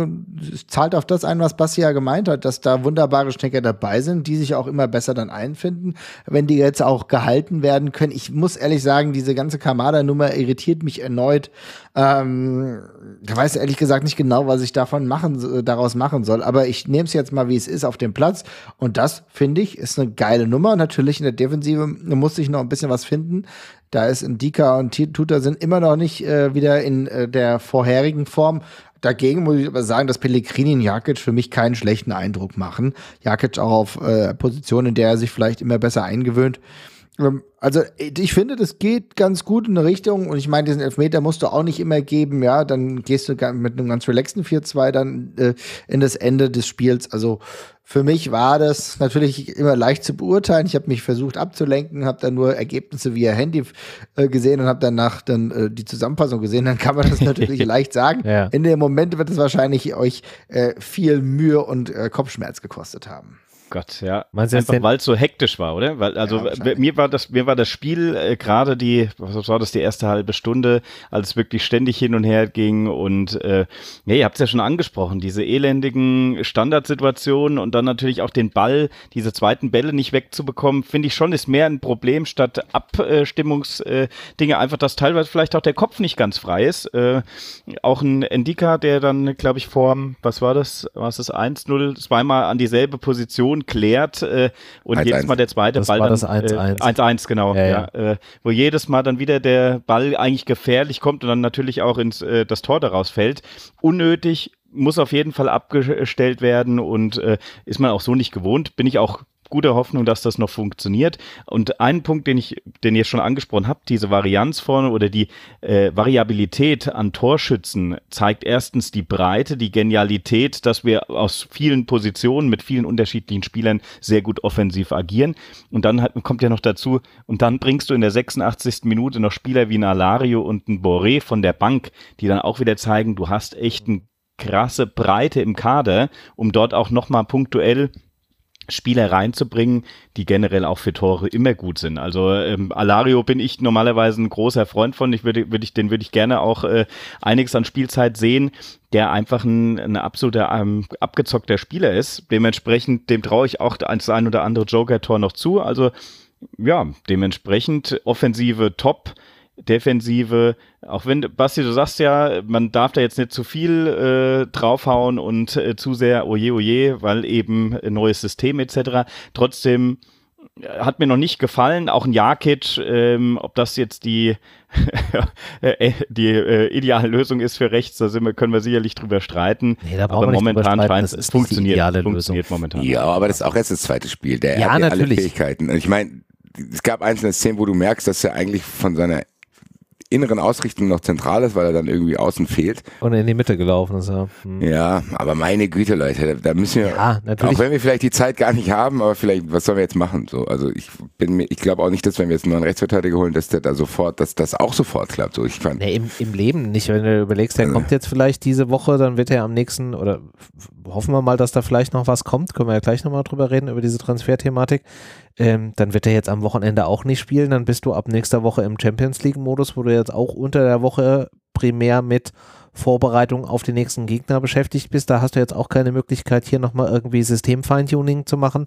zahlt auf das ein, was Basti ja gemeint hat, dass da wunderbare Stecker dabei sind, die sich auch immer besser dann einfinden, wenn die jetzt auch gehalten werden können. Ich muss ehrlich sagen, diese ganze Kamada-Nummer irritiert mich erneut. Ähm, ich weiß ehrlich gesagt nicht genau, was ich davon machen, daraus machen soll, aber ich nehme es jetzt mal, wie es ist, auf dem Platz. Und das, finde ich, ist eine geile Nummer. Natürlich in der Defensive muss ich noch ein bisschen was finden. Da ist Indika und Tuta sind immer noch nicht äh, wieder in äh, der vorherigen Form. Dagegen muss ich aber sagen, dass Pellegrini und Jakic für mich keinen schlechten Eindruck machen. Jakic auch auf äh, Positionen, in der er sich vielleicht immer besser eingewöhnt. Ähm, also ich finde, das geht ganz gut in eine Richtung und ich meine, diesen Elfmeter musst du auch nicht immer geben, ja, dann gehst du mit einem ganz relaxten 4-2 dann äh, in das Ende des Spiels. Also für mich war das natürlich immer leicht zu beurteilen. Ich habe mich versucht abzulenken, habe dann nur Ergebnisse via Handy äh, gesehen und habe danach dann äh, die Zusammenfassung gesehen. Dann kann man das natürlich leicht sagen. Ja. In dem Moment wird es wahrscheinlich euch äh, viel Mühe und äh, Kopfschmerz gekostet haben. Gott, ja. Meinst Einfach weil es so hektisch war, oder? Weil, also ja, mir war das, mir war das Spiel äh, gerade die, was war das, die erste halbe Stunde, als es wirklich ständig hin und her ging und äh, ja, ihr habt es ja schon angesprochen, diese elendigen Standardsituationen und dann natürlich auch den Ball, diese zweiten Bälle nicht wegzubekommen, finde ich schon, ist mehr ein Problem statt Abstimmungsdinge, äh, einfach, dass teilweise vielleicht auch der Kopf nicht ganz frei ist. Äh, auch ein Endika, der dann, glaube ich, vor, was war das, was ist 1-0, zweimal an dieselbe Position Situation klärt äh, und 1 -1. jedes Mal der zweite das Ball war dann 1-1, 1-1 genau, ja, ja. ja äh, wo jedes Mal dann wieder der Ball eigentlich gefährlich kommt und dann natürlich auch ins äh, das Tor daraus fällt. Unnötig muss auf jeden Fall abgestellt werden und äh, ist man auch so nicht gewohnt. Bin ich auch gute Hoffnung, dass das noch funktioniert. Und ein Punkt, den ich, den ihr schon angesprochen habt, diese Varianz vorne oder die äh, Variabilität an Torschützen zeigt erstens die Breite, die Genialität, dass wir aus vielen Positionen mit vielen unterschiedlichen Spielern sehr gut offensiv agieren. Und dann hat, kommt ja noch dazu, und dann bringst du in der 86. Minute noch Spieler wie ein Alario und ein Boré von der Bank, die dann auch wieder zeigen, du hast echt eine krasse Breite im Kader, um dort auch nochmal punktuell Spieler reinzubringen, die generell auch für Tore immer gut sind. Also ähm, Alario bin ich normalerweise ein großer Freund von. Ich würde, würde ich, den würde ich gerne auch äh, einiges an Spielzeit sehen, der einfach ein, ein absoluter ähm, abgezockter Spieler ist. Dementsprechend, dem traue ich auch das ein oder andere Joker-Tor noch zu. Also ja, dementsprechend Offensive top. Defensive, auch wenn, Basti, du sagst ja, man darf da jetzt nicht zu viel äh, draufhauen und äh, zu sehr oje oje, weil eben neues System etc. Trotzdem äh, hat mir noch nicht gefallen, auch ein Jakic, ähm, ob das jetzt die, äh, die äh, ideale Lösung ist für rechts, da sind wir, können wir sicherlich drüber streiten. Nee, da aber momentan scheint es funktioniert, funktioniert momentan. Ja, aber das ist auch jetzt das zweite Spiel. Der ja, hat ja natürlich. alle Fähigkeiten. Ich meine, es gab einzelne Szenen, wo du merkst, dass er eigentlich von seiner inneren Ausrichtung noch zentral ist, weil er dann irgendwie außen fehlt. Und in die Mitte gelaufen ist, ja. Hm. Ja, aber meine Güte, Leute, da müssen wir, ja, natürlich. auch wenn wir vielleicht die Zeit gar nicht haben, aber vielleicht, was sollen wir jetzt machen? So, also ich bin mir, ich glaube auch nicht, dass wenn wir jetzt einen neuen Rechtsverteidiger holen, dass der da sofort, dass das auch sofort klappt. So, ich fand. Nee, im, im Leben nicht. Wenn du überlegst, der äh. kommt jetzt vielleicht diese Woche, dann wird er am nächsten, oder hoffen wir mal, dass da vielleicht noch was kommt, können wir ja gleich nochmal drüber reden, über diese Transferthematik ähm, dann wird er jetzt am Wochenende auch nicht spielen. Dann bist du ab nächster Woche im Champions League-Modus, wo du jetzt auch unter der Woche primär mit Vorbereitung auf den nächsten Gegner beschäftigt bist. Da hast du jetzt auch keine Möglichkeit, hier nochmal irgendwie System-Feintuning zu machen.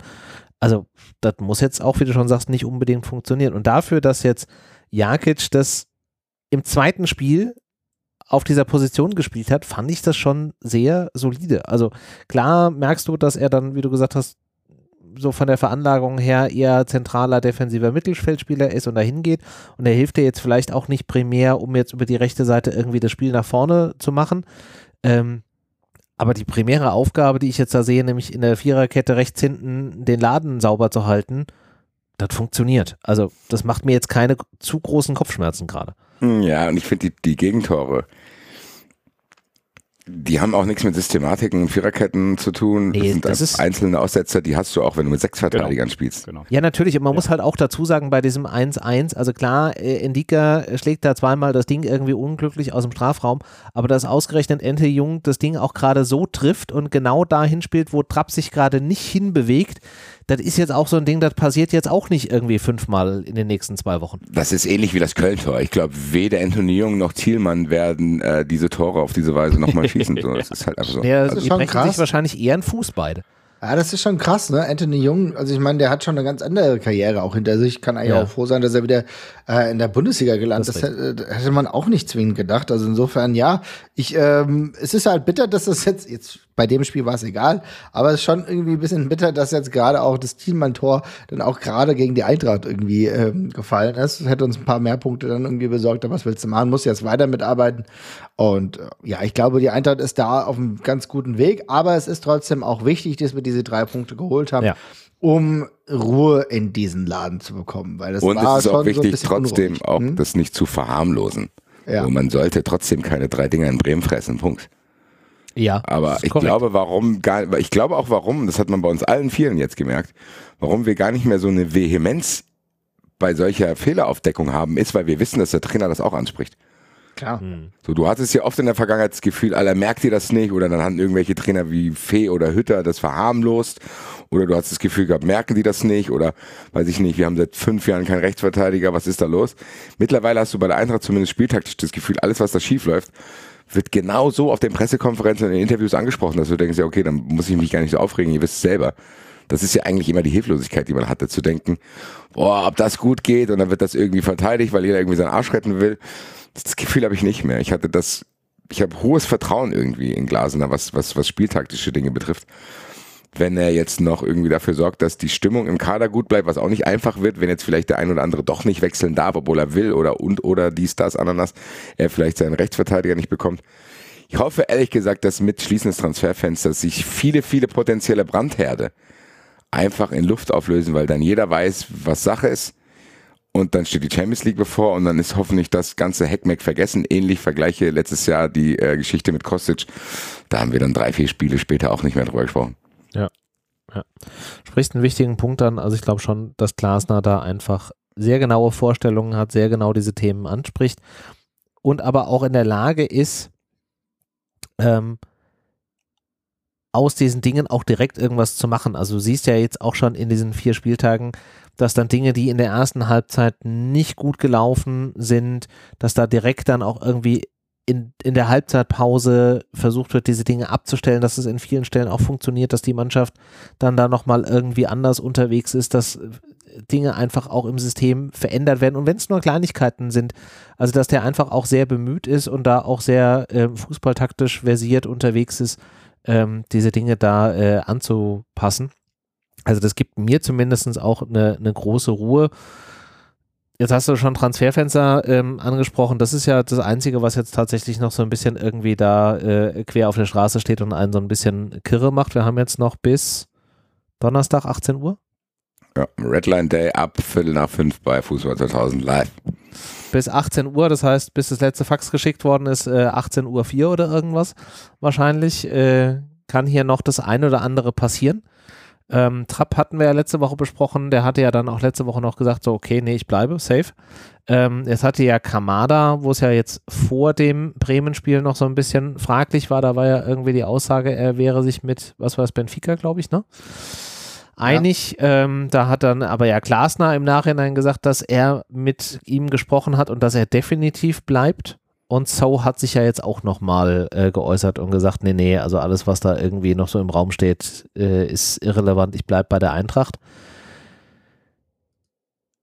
Also, das muss jetzt auch, wie du schon sagst, nicht unbedingt funktionieren. Und dafür, dass jetzt Jakic das im zweiten Spiel auf dieser Position gespielt hat, fand ich das schon sehr solide. Also klar merkst du, dass er dann, wie du gesagt hast, so von der Veranlagung her eher zentraler defensiver Mittelfeldspieler ist und dahin geht. Und er hilft dir jetzt vielleicht auch nicht primär, um jetzt über die rechte Seite irgendwie das Spiel nach vorne zu machen. Ähm, aber die primäre Aufgabe, die ich jetzt da sehe, nämlich in der Viererkette rechts hinten den Laden sauber zu halten, das funktioniert. Also das macht mir jetzt keine zu großen Kopfschmerzen gerade. Hm, ja, und ich finde die, die Gegentore, die haben auch nichts mit Systematiken und Viererketten zu tun. Nee, das sind einzelne Aussetzer, die hast du auch, wenn du mit sechs Verteidigern genau. spielst. Genau. Ja, natürlich. Und man ja. muss halt auch dazu sagen, bei diesem 1-1, also klar, äh, Indika schlägt da zweimal das Ding irgendwie unglücklich aus dem Strafraum, aber dass ausgerechnet Ente Jung das Ding auch gerade so trifft und genau dahin spielt, wo Trapp sich gerade nicht hinbewegt, das ist jetzt auch so ein Ding, das passiert jetzt auch nicht irgendwie fünfmal in den nächsten zwei Wochen. Das ist ähnlich wie das Köln-Tor. Ich glaube, weder Anthony Jung noch Thielmann werden äh, diese Tore auf diese Weise nochmal schießen. So, das ist halt einfach so. Ja, das ist schon krass. sich wahrscheinlich eher ein Fuß beide. Ja, das ist schon krass, ne? Anthony Jung, also ich meine, der hat schon eine ganz andere Karriere auch hinter sich. Kann eigentlich ja. auch froh sein, dass er wieder äh, in der Bundesliga gelandet ist. Das hätte, hätte man auch nicht zwingend gedacht. Also insofern, ja, ich, ähm, es ist halt bitter, dass das jetzt, jetzt bei dem Spiel war es egal, aber es ist schon irgendwie ein bisschen bitter, dass jetzt gerade auch das Thielmann-Tor dann auch gerade gegen die Eintracht irgendwie ähm, gefallen ist. Das hätte uns ein paar mehr Punkte dann irgendwie besorgt, aber was willst du machen? Muss jetzt weiter mitarbeiten. Und äh, ja, ich glaube, die Eintracht ist da auf einem ganz guten Weg, aber es ist trotzdem auch wichtig, dass wir diese drei Punkte geholt haben. Ja um Ruhe in diesen Laden zu bekommen. Weil das Und war es ist auch wichtig, so trotzdem auch hm? das nicht zu verharmlosen. Ja. So, man sollte trotzdem keine drei Dinger in Bremen fressen. Punkt. Ja. Aber ich korrekt. glaube, warum gar, ich glaube auch, warum, das hat man bei uns allen vielen jetzt gemerkt, warum wir gar nicht mehr so eine Vehemenz bei solcher Fehleraufdeckung haben, ist, weil wir wissen, dass der Trainer das auch anspricht. Klar. Hm. So, du hattest ja oft in der Vergangenheit das Gefühl, aller merkt ihr das nicht oder dann haben irgendwelche Trainer wie Fee oder Hütter das verharmlost oder du hast das Gefühl gehabt, merken die das nicht oder weiß ich nicht, wir haben seit fünf Jahren keinen Rechtsverteidiger, was ist da los? Mittlerweile hast du bei der Eintracht zumindest spieltaktisch das Gefühl, alles was da schief läuft, wird genau so auf den Pressekonferenzen und in den Interviews angesprochen, dass du denkst, ja okay, dann muss ich mich gar nicht so aufregen, ihr wisst es selber. Das ist ja eigentlich immer die Hilflosigkeit, die man hatte, zu denken, boah, ob das gut geht und dann wird das irgendwie verteidigt, weil jeder irgendwie seinen Arsch retten will. Das Gefühl habe ich nicht mehr. Ich hatte das, ich habe hohes Vertrauen irgendwie in Glasener, was, was, was spieltaktische Dinge betrifft wenn er jetzt noch irgendwie dafür sorgt, dass die Stimmung im Kader gut bleibt, was auch nicht einfach wird, wenn jetzt vielleicht der ein oder andere doch nicht wechseln darf, obwohl er will oder und oder dies, das, Ananas, er vielleicht seinen Rechtsverteidiger nicht bekommt. Ich hoffe ehrlich gesagt, dass mit Schließen des Transferfensters sich viele, viele potenzielle Brandherde einfach in Luft auflösen, weil dann jeder weiß, was Sache ist. Und dann steht die Champions League bevor und dann ist hoffentlich das ganze Heckmeck vergessen. Ähnlich vergleiche letztes Jahr die äh, Geschichte mit Kostic. Da haben wir dann drei, vier Spiele später auch nicht mehr drüber gesprochen. Ja. ja. Sprichst einen wichtigen Punkt an. Also ich glaube schon, dass Glasner da einfach sehr genaue Vorstellungen hat, sehr genau diese Themen anspricht und aber auch in der Lage ist, ähm, aus diesen Dingen auch direkt irgendwas zu machen. Also du siehst ja jetzt auch schon in diesen vier Spieltagen, dass dann Dinge, die in der ersten Halbzeit nicht gut gelaufen sind, dass da direkt dann auch irgendwie in, in der Halbzeitpause versucht wird, diese Dinge abzustellen, dass es in vielen Stellen auch funktioniert, dass die Mannschaft dann da nochmal irgendwie anders unterwegs ist, dass Dinge einfach auch im System verändert werden und wenn es nur Kleinigkeiten sind, also dass der einfach auch sehr bemüht ist und da auch sehr äh, fußballtaktisch versiert unterwegs ist, ähm, diese Dinge da äh, anzupassen. Also das gibt mir zumindest auch eine, eine große Ruhe. Jetzt hast du schon Transferfenster ähm, angesprochen. Das ist ja das Einzige, was jetzt tatsächlich noch so ein bisschen irgendwie da äh, quer auf der Straße steht und einen so ein bisschen kirre macht. Wir haben jetzt noch bis Donnerstag 18 Uhr. Ja, Redline Day ab Viertel nach fünf bei Fußball 2000 live. Bis 18 Uhr, das heißt, bis das letzte Fax geschickt worden ist, äh, 18 Uhr 4 oder irgendwas wahrscheinlich, äh, kann hier noch das eine oder andere passieren. Ähm, Trapp hatten wir ja letzte Woche besprochen, der hatte ja dann auch letzte Woche noch gesagt, so okay, nee, ich bleibe, safe. Ähm, jetzt hatte ja Kamada, wo es ja jetzt vor dem Bremen-Spiel noch so ein bisschen fraglich war, da war ja irgendwie die Aussage, er wäre sich mit, was war es, Benfica, glaube ich, ne? einig. Ja. Ähm, da hat dann aber ja Glasner im Nachhinein gesagt, dass er mit ihm gesprochen hat und dass er definitiv bleibt. Und So hat sich ja jetzt auch nochmal äh, geäußert und gesagt, nee, nee, also alles, was da irgendwie noch so im Raum steht, äh, ist irrelevant. Ich bleibe bei der Eintracht.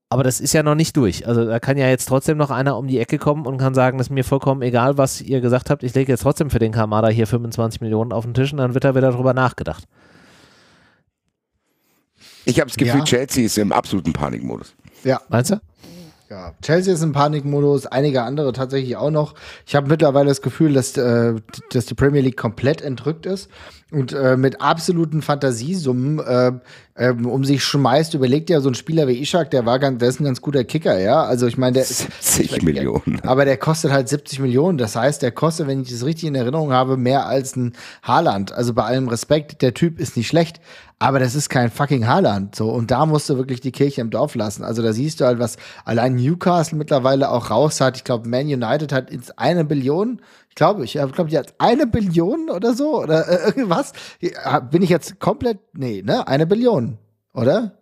Aber das ist ja noch nicht durch. Also da kann ja jetzt trotzdem noch einer um die Ecke kommen und kann sagen, das ist mir vollkommen egal, was ihr gesagt habt. Ich lege jetzt trotzdem für den Kamada hier 25 Millionen auf den Tisch und dann wird da wieder drüber nachgedacht. Ich habe das Gefühl, ja. Chelsea ist im absoluten Panikmodus. Ja. Meinst du? Ja, Chelsea ist im Panikmodus, einige andere tatsächlich auch noch. Ich habe mittlerweile das Gefühl, dass, äh, dass die Premier League komplett entrückt ist und äh, mit absoluten Fantasiesummen äh, äh, um sich schmeißt. Überlegt ja so ein Spieler wie Ishak, der war ganz, der ist ein ganz guter Kicker, ja. Also ich meine, der 70 ist, Millionen. Aber der kostet halt 70 Millionen. Das heißt, der kostet, wenn ich das richtig in Erinnerung habe, mehr als ein Haaland. Also bei allem Respekt, der Typ ist nicht schlecht, aber das ist kein fucking Haaland. So, und da musst du wirklich die Kirche im Dorf lassen. Also da siehst du halt, was allein Newcastle mittlerweile auch raus hat. Ich glaube, Man United hat ins eine Billion. Ich glaube, ich glaube, die hat eine Billion oder so oder äh, irgendwas. Bin ich jetzt komplett, nee, ne? Eine Billion, oder?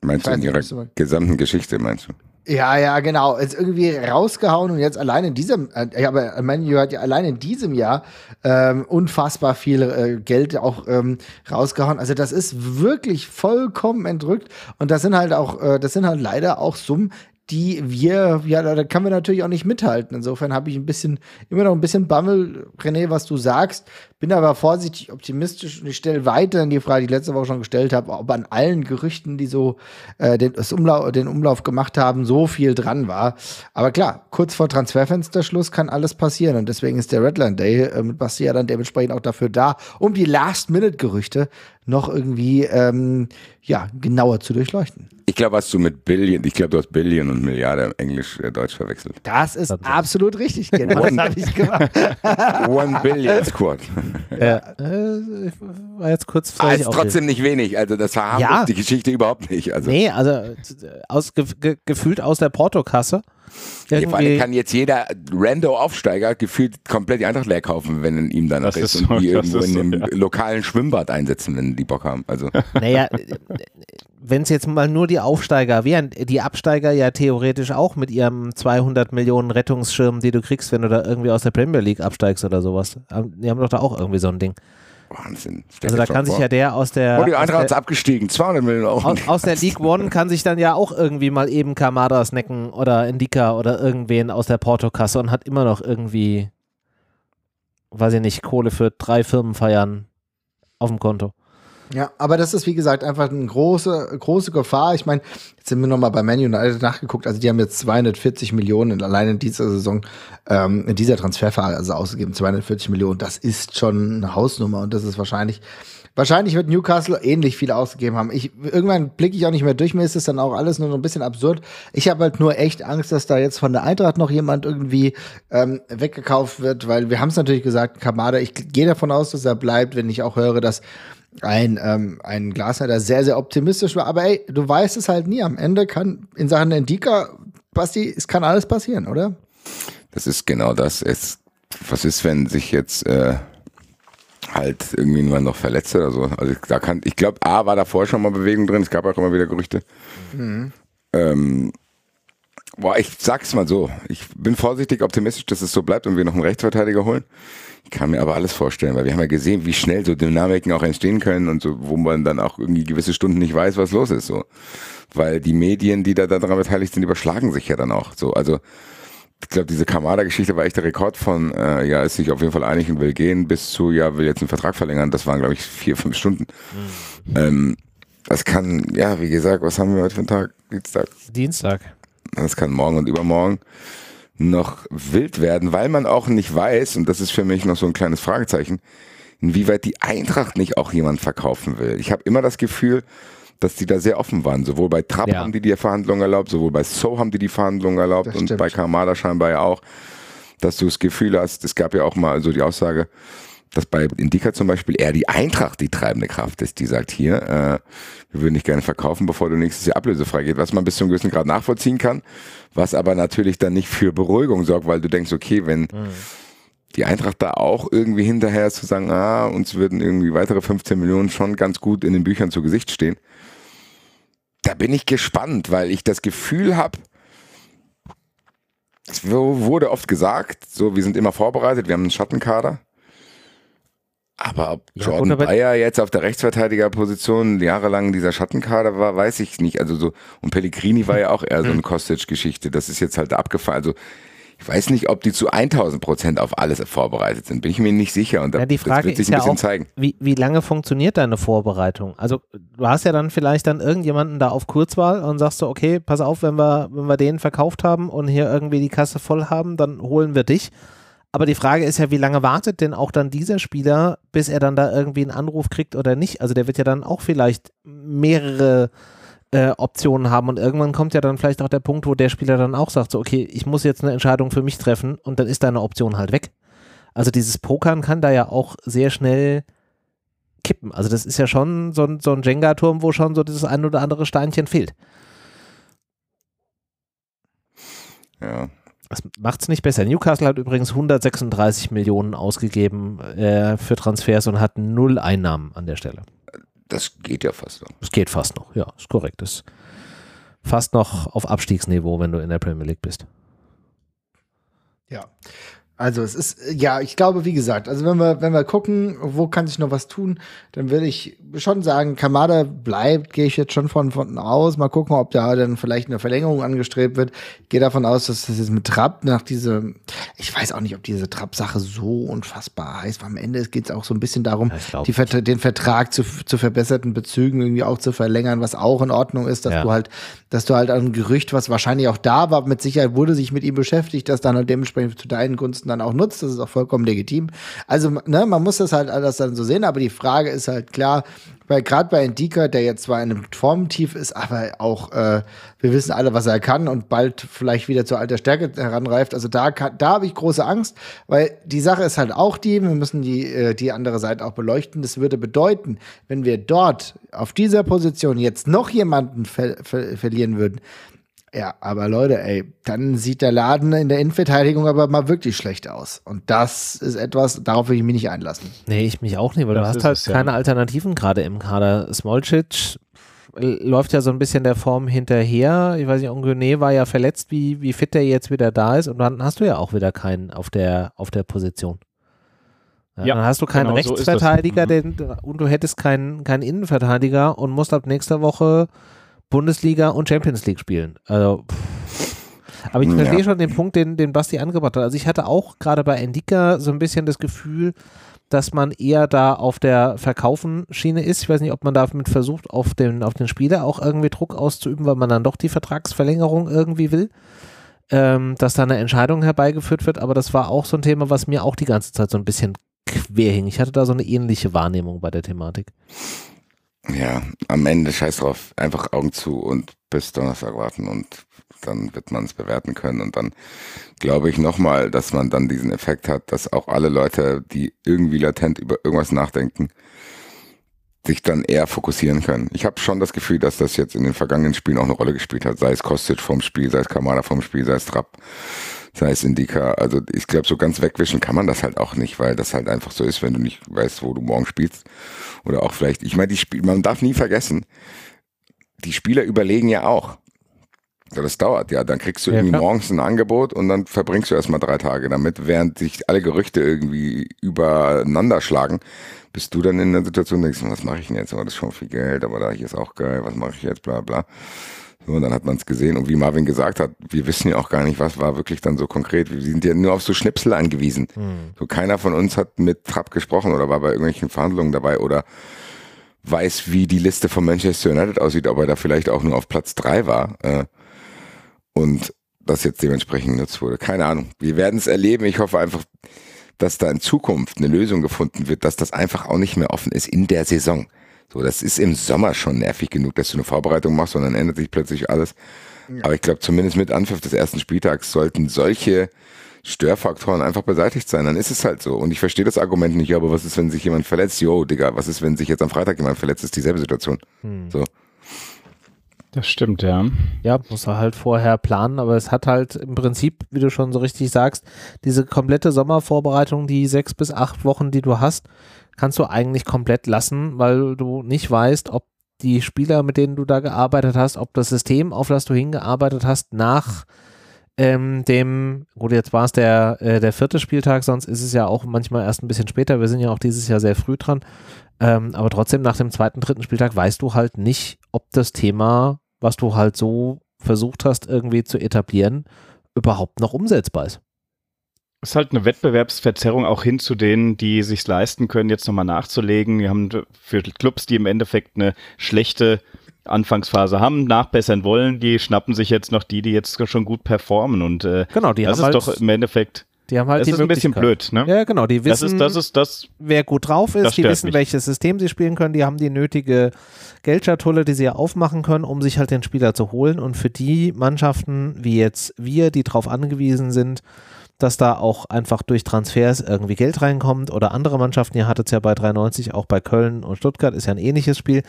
Meinst du in ihrer gesamten Geschichte, meinst du? Ja, ja, genau. Ist irgendwie rausgehauen und jetzt allein in diesem, äh, aber Manu hat ja allein in diesem Jahr ähm, unfassbar viel äh, Geld auch ähm, rausgehauen. Also das ist wirklich vollkommen entrückt und das sind halt auch, äh, das sind halt leider auch Summen, die wir, ja, da kann wir natürlich auch nicht mithalten. Insofern habe ich ein bisschen, immer noch ein bisschen Bammel, René, was du sagst. Bin aber vorsichtig optimistisch und ich stelle weiterhin die Frage, die ich letzte Woche schon gestellt habe, ob an allen Gerüchten, die so äh, den, Umlauf, den Umlauf gemacht haben, so viel dran war. Aber klar, kurz vor Transferfensterschluss kann alles passieren und deswegen ist der Redland Day äh, mit Basti ja dann dementsprechend auch dafür da, um die Last-Minute-Gerüchte noch irgendwie ähm, ja, genauer zu durchleuchten. Ich glaube, was du mit Billion, ich glaube, du hast Billion und Milliarde Englisch, äh, Deutsch verwechselt. Das ist absolut richtig, genau das habe ich gemacht. One Billion Squad. Ja, äh, war jetzt kurz ah, ist trotzdem nicht wenig, also das verharmlost ja. die Geschichte überhaupt nicht. Also. Nee, also aus, ge gefühlt aus der Portokasse vor allem kann jetzt jeder Rando-Aufsteiger gefühlt komplett die Eintracht leer kaufen, wenn ihm danach ist, ist, und die irgendwo in einem ja. lokalen Schwimmbad einsetzen, wenn die Bock haben. Also. Naja, wenn es jetzt mal nur die Aufsteiger wären, die Absteiger ja theoretisch auch mit ihrem 200 Millionen Rettungsschirm, die du kriegst, wenn du da irgendwie aus der Premier League absteigst oder sowas. Die haben doch da auch irgendwie so ein Ding. Wahnsinn. Also da kann sich ja der aus der. Oh, die Eintracht ist abgestiegen, 200 Millionen Euro. Aus, aus, der League One kann sich dann ja auch irgendwie mal eben Kamada snacken oder Indika oder irgendwen aus der Portokasse und hat immer noch irgendwie, weiß ich nicht, Kohle für drei Firmenfeiern auf dem Konto. Ja, aber das ist wie gesagt einfach eine große, große Gefahr. Ich meine, jetzt sind wir nochmal bei Man United nachgeguckt. Also die haben jetzt 240 Millionen allein in dieser Saison, ähm, in dieser Transferphase ausgegeben. 240 Millionen. Das ist schon eine Hausnummer und das ist wahrscheinlich, wahrscheinlich wird Newcastle ähnlich viel ausgegeben haben. Ich, irgendwann blicke ich auch nicht mehr durch. Mir ist das dann auch alles nur so ein bisschen absurd. Ich habe halt nur echt Angst, dass da jetzt von der Eintracht noch jemand irgendwie ähm, weggekauft wird, weil wir haben es natürlich gesagt, Kamada, ich gehe davon aus, dass er bleibt, wenn ich auch höre, dass ein, ähm, ein Glasner, der sehr, sehr optimistisch war. Aber ey, du weißt es halt nie. Am Ende kann in Sachen Indika, Basti, es kann alles passieren, oder? Das ist genau das. Es, was ist, wenn sich jetzt äh, halt irgendwie nur noch Verletzte oder so. Also da kann, ich glaube, A war davor schon mal Bewegung drin, es gab auch immer wieder Gerüchte. Mhm. Ähm, boah, ich sag's mal so, ich bin vorsichtig optimistisch, dass es so bleibt und wir noch einen Rechtsverteidiger holen. Ich kann mir aber alles vorstellen, weil wir haben ja gesehen, wie schnell so Dynamiken auch entstehen können und so, wo man dann auch irgendwie gewisse Stunden nicht weiß, was los ist, so. Weil die Medien, die da daran beteiligt sind, überschlagen sich ja dann auch, so. Also, ich glaube, diese Kamada-Geschichte war echt der Rekord von, äh, ja, ist sich auf jeden Fall einig und will gehen, bis zu, ja, will jetzt einen Vertrag verlängern. Das waren, glaube ich, vier, fünf Stunden. Mhm. Ähm, das kann, ja, wie gesagt, was haben wir heute für einen Tag? Dienstag. Dienstag. Das kann morgen und übermorgen noch wild werden, weil man auch nicht weiß, und das ist für mich noch so ein kleines Fragezeichen, inwieweit die Eintracht nicht auch jemand verkaufen will. Ich habe immer das Gefühl, dass die da sehr offen waren. Sowohl bei Trapp ja. haben die die Verhandlungen erlaubt, sowohl bei So haben die die Verhandlungen erlaubt und bei Kamada scheinbar ja auch, dass du das Gefühl hast, es gab ja auch mal so die Aussage, dass bei Indika zum Beispiel eher die Eintracht die treibende Kraft ist, die sagt hier, äh, wir würden dich gerne verkaufen, bevor du nächstes Jahr ablösefrei geht, was man bis zu einem gewissen Grad nachvollziehen kann, was aber natürlich dann nicht für Beruhigung sorgt, weil du denkst, okay, wenn mhm. die Eintracht da auch irgendwie hinterher ist zu sagen, ah, uns würden irgendwie weitere 15 Millionen schon ganz gut in den Büchern zu Gesicht stehen, da bin ich gespannt, weil ich das Gefühl habe, es wurde oft gesagt, so, wir sind immer vorbereitet, wir haben einen Schattenkader. Aber ob ja, Jordan Bayer jetzt auf der Rechtsverteidigerposition jahrelang dieser Schattenkader war, weiß ich nicht. Also so, und Pellegrini war ja auch eher so eine Kostic-Geschichte. Das ist jetzt halt abgefallen. Also ich weiß nicht, ob die zu 1000 Prozent auf alles vorbereitet sind. Bin ich mir nicht sicher. Und ja, die Frage das wird sich ein bisschen auch, zeigen. Wie, wie lange funktioniert deine Vorbereitung? Also du hast ja dann vielleicht dann irgendjemanden da auf Kurzwahl und sagst du, okay, pass auf, wenn wir, wenn wir den verkauft haben und hier irgendwie die Kasse voll haben, dann holen wir dich. Aber die Frage ist ja, wie lange wartet denn auch dann dieser Spieler, bis er dann da irgendwie einen Anruf kriegt oder nicht? Also der wird ja dann auch vielleicht mehrere äh, Optionen haben und irgendwann kommt ja dann vielleicht auch der Punkt, wo der Spieler dann auch sagt, so, okay, ich muss jetzt eine Entscheidung für mich treffen und dann ist deine Option halt weg. Also dieses Pokern kann da ja auch sehr schnell kippen. Also das ist ja schon so ein, so ein Jenga-Turm, wo schon so dieses ein oder andere Steinchen fehlt. Ja. Das macht es nicht besser. Newcastle hat übrigens 136 Millionen ausgegeben äh, für Transfers und hat null Einnahmen an der Stelle. Das geht ja fast noch. Das geht fast noch, ja, ist korrekt. Das ist fast noch auf Abstiegsniveau, wenn du in der Premier League bist. Ja. Also es ist, ja, ich glaube, wie gesagt, also wenn wir, wenn wir gucken, wo kann sich noch was tun, dann würde ich schon sagen, Kamada bleibt, gehe ich jetzt schon von, von aus. Mal gucken, ob da dann vielleicht eine Verlängerung angestrebt wird. Ich gehe davon aus, dass das jetzt mit Trapp nach diese, ich weiß auch nicht, ob diese Trapp-Sache so unfassbar heißt, weil am Ende geht es auch so ein bisschen darum, ja, die, den Vertrag zu, zu verbesserten Bezügen irgendwie auch zu verlängern, was auch in Ordnung ist, dass ja. du halt, dass du halt ein Gerücht, was wahrscheinlich auch da war, mit Sicherheit wurde sich mit ihm beschäftigt, dass dann halt dementsprechend zu deinen Gunsten dann auch nutzt. Das ist auch vollkommen legitim. Also, ne, man muss das halt alles dann so sehen, aber die Frage ist halt klar, weil gerade bei Indika, der jetzt zwar in einem Formtief ist, aber auch, äh, wir wissen alle, was er kann und bald vielleicht wieder zur alter Stärke heranreift. Also da, da habe ich große Angst, weil die Sache ist halt auch die, wir müssen die, äh, die andere Seite auch beleuchten. Das würde bedeuten, wenn wir dort auf dieser Position jetzt noch jemanden ver ver verlieren würden, ja, aber Leute, ey, dann sieht der Laden in der Innenverteidigung aber mal wirklich schlecht aus. Und das ist etwas, darauf will ich mich nicht einlassen. Nee, ich mich auch nicht, weil das du hast halt es, keine ja. Alternativen gerade im Kader. Smolcic läuft ja so ein bisschen der Form hinterher. Ich weiß nicht, Ongone war ja verletzt, wie, wie fit der jetzt wieder da ist. Und dann hast du ja auch wieder keinen auf der, auf der Position. Ja, ja, dann hast du keinen genau Rechtsverteidiger so mhm. den, und du hättest keinen, keinen Innenverteidiger und musst ab nächster Woche Bundesliga und Champions League spielen. Also, aber ich verstehe ja. schon den Punkt, den, den Basti angebracht hat. Also ich hatte auch gerade bei Endika so ein bisschen das Gefühl, dass man eher da auf der Verkaufen-Schiene ist. Ich weiß nicht, ob man damit versucht, auf den, auf den Spieler auch irgendwie Druck auszuüben, weil man dann doch die Vertragsverlängerung irgendwie will. Ähm, dass da eine Entscheidung herbeigeführt wird, aber das war auch so ein Thema, was mir auch die ganze Zeit so ein bisschen quer hing. Ich hatte da so eine ähnliche Wahrnehmung bei der Thematik ja, am Ende scheiß drauf, einfach Augen zu und bis Donnerstag warten und dann wird man es bewerten können und dann glaube ich nochmal, dass man dann diesen Effekt hat, dass auch alle Leute, die irgendwie latent über irgendwas nachdenken, sich dann eher fokussieren können. Ich habe schon das Gefühl, dass das jetzt in den vergangenen Spielen auch eine Rolle gespielt hat, sei es Kostic vom Spiel, sei es Kamada vom Spiel, sei es Trapp, sei es Indica. Also ich glaube, so ganz wegwischen kann man das halt auch nicht, weil das halt einfach so ist, wenn du nicht weißt, wo du morgen spielst. Oder auch vielleicht, ich meine, die Spiel, man darf nie vergessen, die Spieler überlegen ja auch. Das dauert ja. Dann kriegst du ja, irgendwie klar. morgens ein Angebot und dann verbringst du erstmal drei Tage damit, während sich alle Gerüchte irgendwie übereinander schlagen, bist du dann in der Situation, denkst, was mache ich denn jetzt? Oh, das ist schon viel Geld, aber da hier ist auch geil, was mache ich jetzt, bla bla. So, und dann hat man es gesehen. Und wie Marvin gesagt hat, wir wissen ja auch gar nicht, was war wirklich dann so konkret. Wir sind ja nur auf so Schnipsel angewiesen. Mhm. So keiner von uns hat mit Trapp gesprochen oder war bei irgendwelchen Verhandlungen dabei oder weiß, wie die Liste von Manchester United aussieht, ob er da vielleicht auch nur auf Platz drei war. Äh, und das jetzt dementsprechend genutzt wurde. Keine Ahnung. Wir werden es erleben. Ich hoffe einfach, dass da in Zukunft eine Lösung gefunden wird, dass das einfach auch nicht mehr offen ist in der Saison. So, das ist im Sommer schon nervig genug, dass du eine Vorbereitung machst und dann ändert sich plötzlich alles. Ja. Aber ich glaube, zumindest mit Anpfiff des ersten Spieltags sollten solche Störfaktoren einfach beseitigt sein. Dann ist es halt so. Und ich verstehe das Argument nicht, aber was ist, wenn sich jemand verletzt? Jo, Digga, was ist, wenn sich jetzt am Freitag jemand verletzt? Ist dieselbe Situation. Hm. So. Das stimmt, ja. Ja, muss er halt vorher planen, aber es hat halt im Prinzip, wie du schon so richtig sagst, diese komplette Sommervorbereitung, die sechs bis acht Wochen, die du hast, kannst du eigentlich komplett lassen, weil du nicht weißt, ob die Spieler, mit denen du da gearbeitet hast, ob das System, auf das du hingearbeitet hast, nach ähm, dem, gut, jetzt war es der, äh, der vierte Spieltag, sonst ist es ja auch manchmal erst ein bisschen später. Wir sind ja auch dieses Jahr sehr früh dran. Ähm, aber trotzdem, nach dem zweiten, dritten Spieltag weißt du halt nicht, ob das Thema was du halt so versucht hast, irgendwie zu etablieren, überhaupt noch umsetzbar ist. Es ist halt eine Wettbewerbsverzerrung auch hin zu denen, die sich leisten können, jetzt nochmal nachzulegen. Wir haben für Clubs, die im Endeffekt eine schlechte Anfangsphase haben, nachbessern wollen, die schnappen sich jetzt noch die, die jetzt schon gut performen. Und äh, genau, die das ist halt doch im Endeffekt die haben halt das die ist ein bisschen blöd, ne? Ja, genau. Die wissen, das ist, das ist, das, wer gut drauf ist, die wissen, mich. welches System sie spielen können, die haben die nötige Geldschatulle, die sie ja aufmachen können, um sich halt den Spieler zu holen. Und für die Mannschaften, wie jetzt wir, die darauf angewiesen sind, dass da auch einfach durch Transfers irgendwie Geld reinkommt oder andere Mannschaften, ihr hattet es ja bei 93, auch bei Köln und Stuttgart, ist ja ein ähnliches Spiel,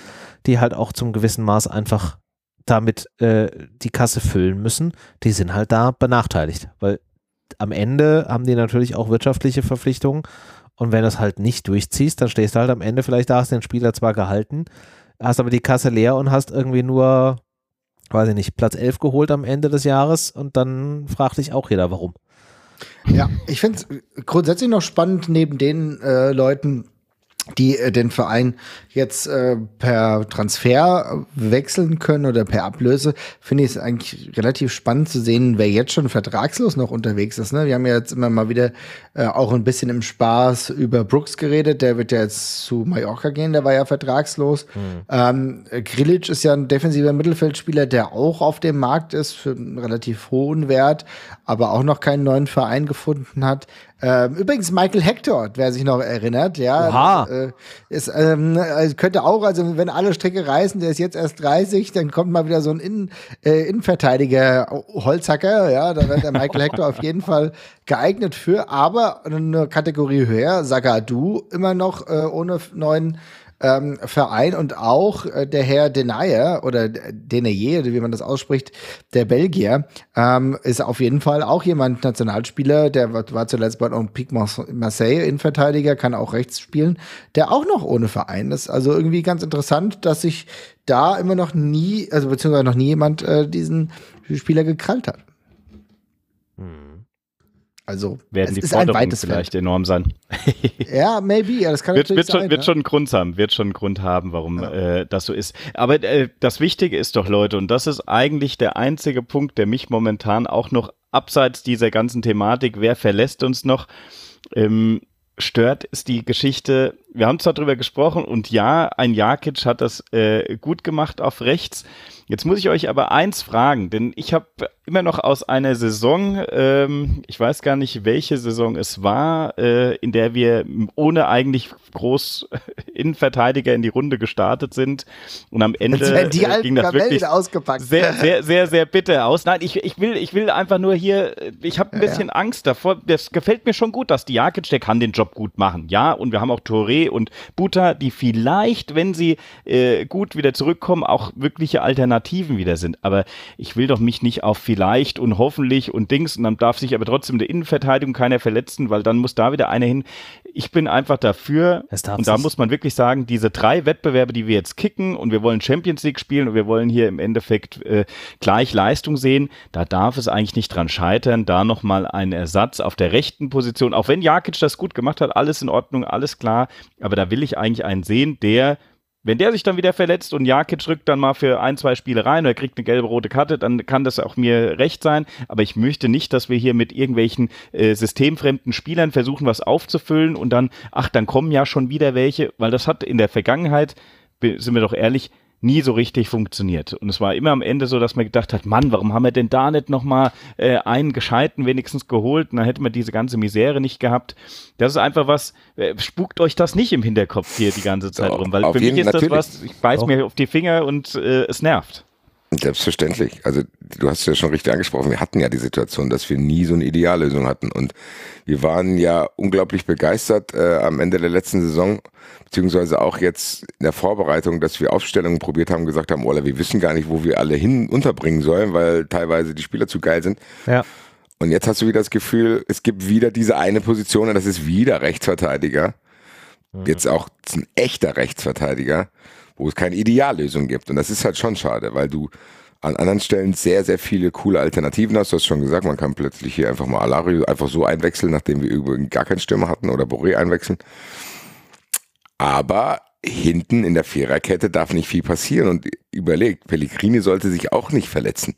die halt auch zum gewissen Maß einfach damit äh, die Kasse füllen müssen, die sind halt da benachteiligt, weil am Ende haben die natürlich auch wirtschaftliche Verpflichtungen. Und wenn du es halt nicht durchziehst, dann stehst du halt am Ende vielleicht da, hast den Spieler zwar gehalten, hast aber die Kasse leer und hast irgendwie nur, weiß ich nicht, Platz 11 geholt am Ende des Jahres und dann fragt dich auch jeder, warum. Ja, ich finde es grundsätzlich noch spannend, neben den äh, Leuten, die äh, den Verein jetzt äh, per Transfer wechseln können oder per Ablöse, finde ich es eigentlich relativ spannend zu sehen, wer jetzt schon vertragslos noch unterwegs ist. Ne? Wir haben ja jetzt immer mal wieder äh, auch ein bisschen im Spaß über Brooks geredet. Der wird ja jetzt zu Mallorca gehen, der war ja vertragslos. Mhm. Ähm, Grilic ist ja ein defensiver Mittelfeldspieler, der auch auf dem Markt ist für einen relativ hohen Wert, aber auch noch keinen neuen Verein gefunden hat. Ähm, übrigens Michael Hector, wer sich noch erinnert, ja. Äh, ist, ähm, also könnte auch, also wenn alle Stricke reißen, der ist jetzt erst 30, dann kommt mal wieder so ein Innen, äh, Innenverteidiger Holzhacker, ja, da wird der Michael Hector auf jeden Fall geeignet für, aber eine Kategorie höher, Sagadu immer noch äh, ohne neuen ähm, Verein und auch äh, der Herr Denayer oder Denayer, wie man das ausspricht, der Belgier, ähm, ist auf jeden Fall auch jemand, Nationalspieler, der war, war zuletzt bei Olympique Marseille Innenverteidiger, kann auch rechts spielen, der auch noch ohne Verein ist. Also irgendwie ganz interessant, dass sich da immer noch nie, also beziehungsweise noch nie jemand äh, diesen Spieler gekrallt hat. Also werden die Forderungen vielleicht Feld. enorm sein. ja, maybe. Ja, das kann wird, wird schon, sein. Wird ja. schon einen Grund haben, wird schon einen Grund haben, warum ja. äh, das so ist. Aber äh, das Wichtige ist doch, Leute, und das ist eigentlich der einzige Punkt, der mich momentan auch noch abseits dieser ganzen Thematik, wer verlässt uns noch, ähm, stört, ist die Geschichte. Wir haben zwar darüber gesprochen und ja, ein Jakic hat das äh, gut gemacht auf rechts. Jetzt muss ich euch aber eins fragen, denn ich habe immer noch aus einer Saison, ähm, ich weiß gar nicht, welche Saison es war, äh, in der wir ohne eigentlich groß Innenverteidiger in die Runde gestartet sind und am Ende die äh, ging das wirklich ausgepackt. sehr, sehr, sehr, sehr bitter aus. Nein, ich, ich, will, ich will einfach nur hier, ich habe ein bisschen ja. Angst davor. Das gefällt mir schon gut, dass Diakic, der kann den Job gut machen, ja, und wir haben auch Touré, und Buta, die vielleicht, wenn sie äh, gut wieder zurückkommen, auch wirkliche Alternativen wieder sind. Aber ich will doch mich nicht auf vielleicht und hoffentlich und Dings. Und dann darf sich aber trotzdem der Innenverteidigung keiner verletzen, weil dann muss da wieder einer hin. Ich bin einfach dafür. Und da muss man wirklich sagen, diese drei Wettbewerbe, die wir jetzt kicken und wir wollen Champions League spielen und wir wollen hier im Endeffekt äh, gleich Leistung sehen, da darf es eigentlich nicht dran scheitern, da nochmal einen Ersatz auf der rechten Position, auch wenn Jakic das gut gemacht hat, alles in Ordnung, alles klar, aber da will ich eigentlich einen sehen, der wenn der sich dann wieder verletzt und Jakic rückt dann mal für ein, zwei Spiele rein oder kriegt eine gelbe rote Karte, dann kann das auch mir recht sein. Aber ich möchte nicht, dass wir hier mit irgendwelchen äh, systemfremden Spielern versuchen, was aufzufüllen und dann, ach, dann kommen ja schon wieder welche, weil das hat in der Vergangenheit, sind wir doch ehrlich, nie so richtig funktioniert. Und es war immer am Ende so, dass man gedacht hat, Mann, warum haben wir denn da nicht nochmal äh, einen Gescheiten wenigstens geholt? Und dann hätte man diese ganze Misere nicht gehabt. Das ist einfach was, äh, spukt euch das nicht im Hinterkopf hier die ganze Zeit ja, rum, weil für mich ist das was, ich beiß Doch. mir auf die Finger und äh, es nervt. Selbstverständlich. Also du hast ja schon richtig angesprochen, wir hatten ja die Situation, dass wir nie so eine Ideallösung hatten. Und wir waren ja unglaublich begeistert äh, am Ende der letzten Saison, beziehungsweise auch jetzt in der Vorbereitung, dass wir Aufstellungen probiert haben, gesagt haben, oder wir wissen gar nicht, wo wir alle hin unterbringen sollen, weil teilweise die Spieler zu geil sind. Ja. Und jetzt hast du wieder das Gefühl, es gibt wieder diese eine Position und das ist wieder Rechtsverteidiger. Mhm. Jetzt auch ein echter Rechtsverteidiger wo es keine Ideallösung gibt. Und das ist halt schon schade, weil du an anderen Stellen sehr, sehr viele coole Alternativen hast. Du hast schon gesagt, man kann plötzlich hier einfach mal Alario einfach so einwechseln, nachdem wir übrigens gar keinen Stürmer hatten oder Boré einwechseln. Aber hinten in der Viererkette darf nicht viel passieren und überlegt, Pellegrini sollte sich auch nicht verletzen.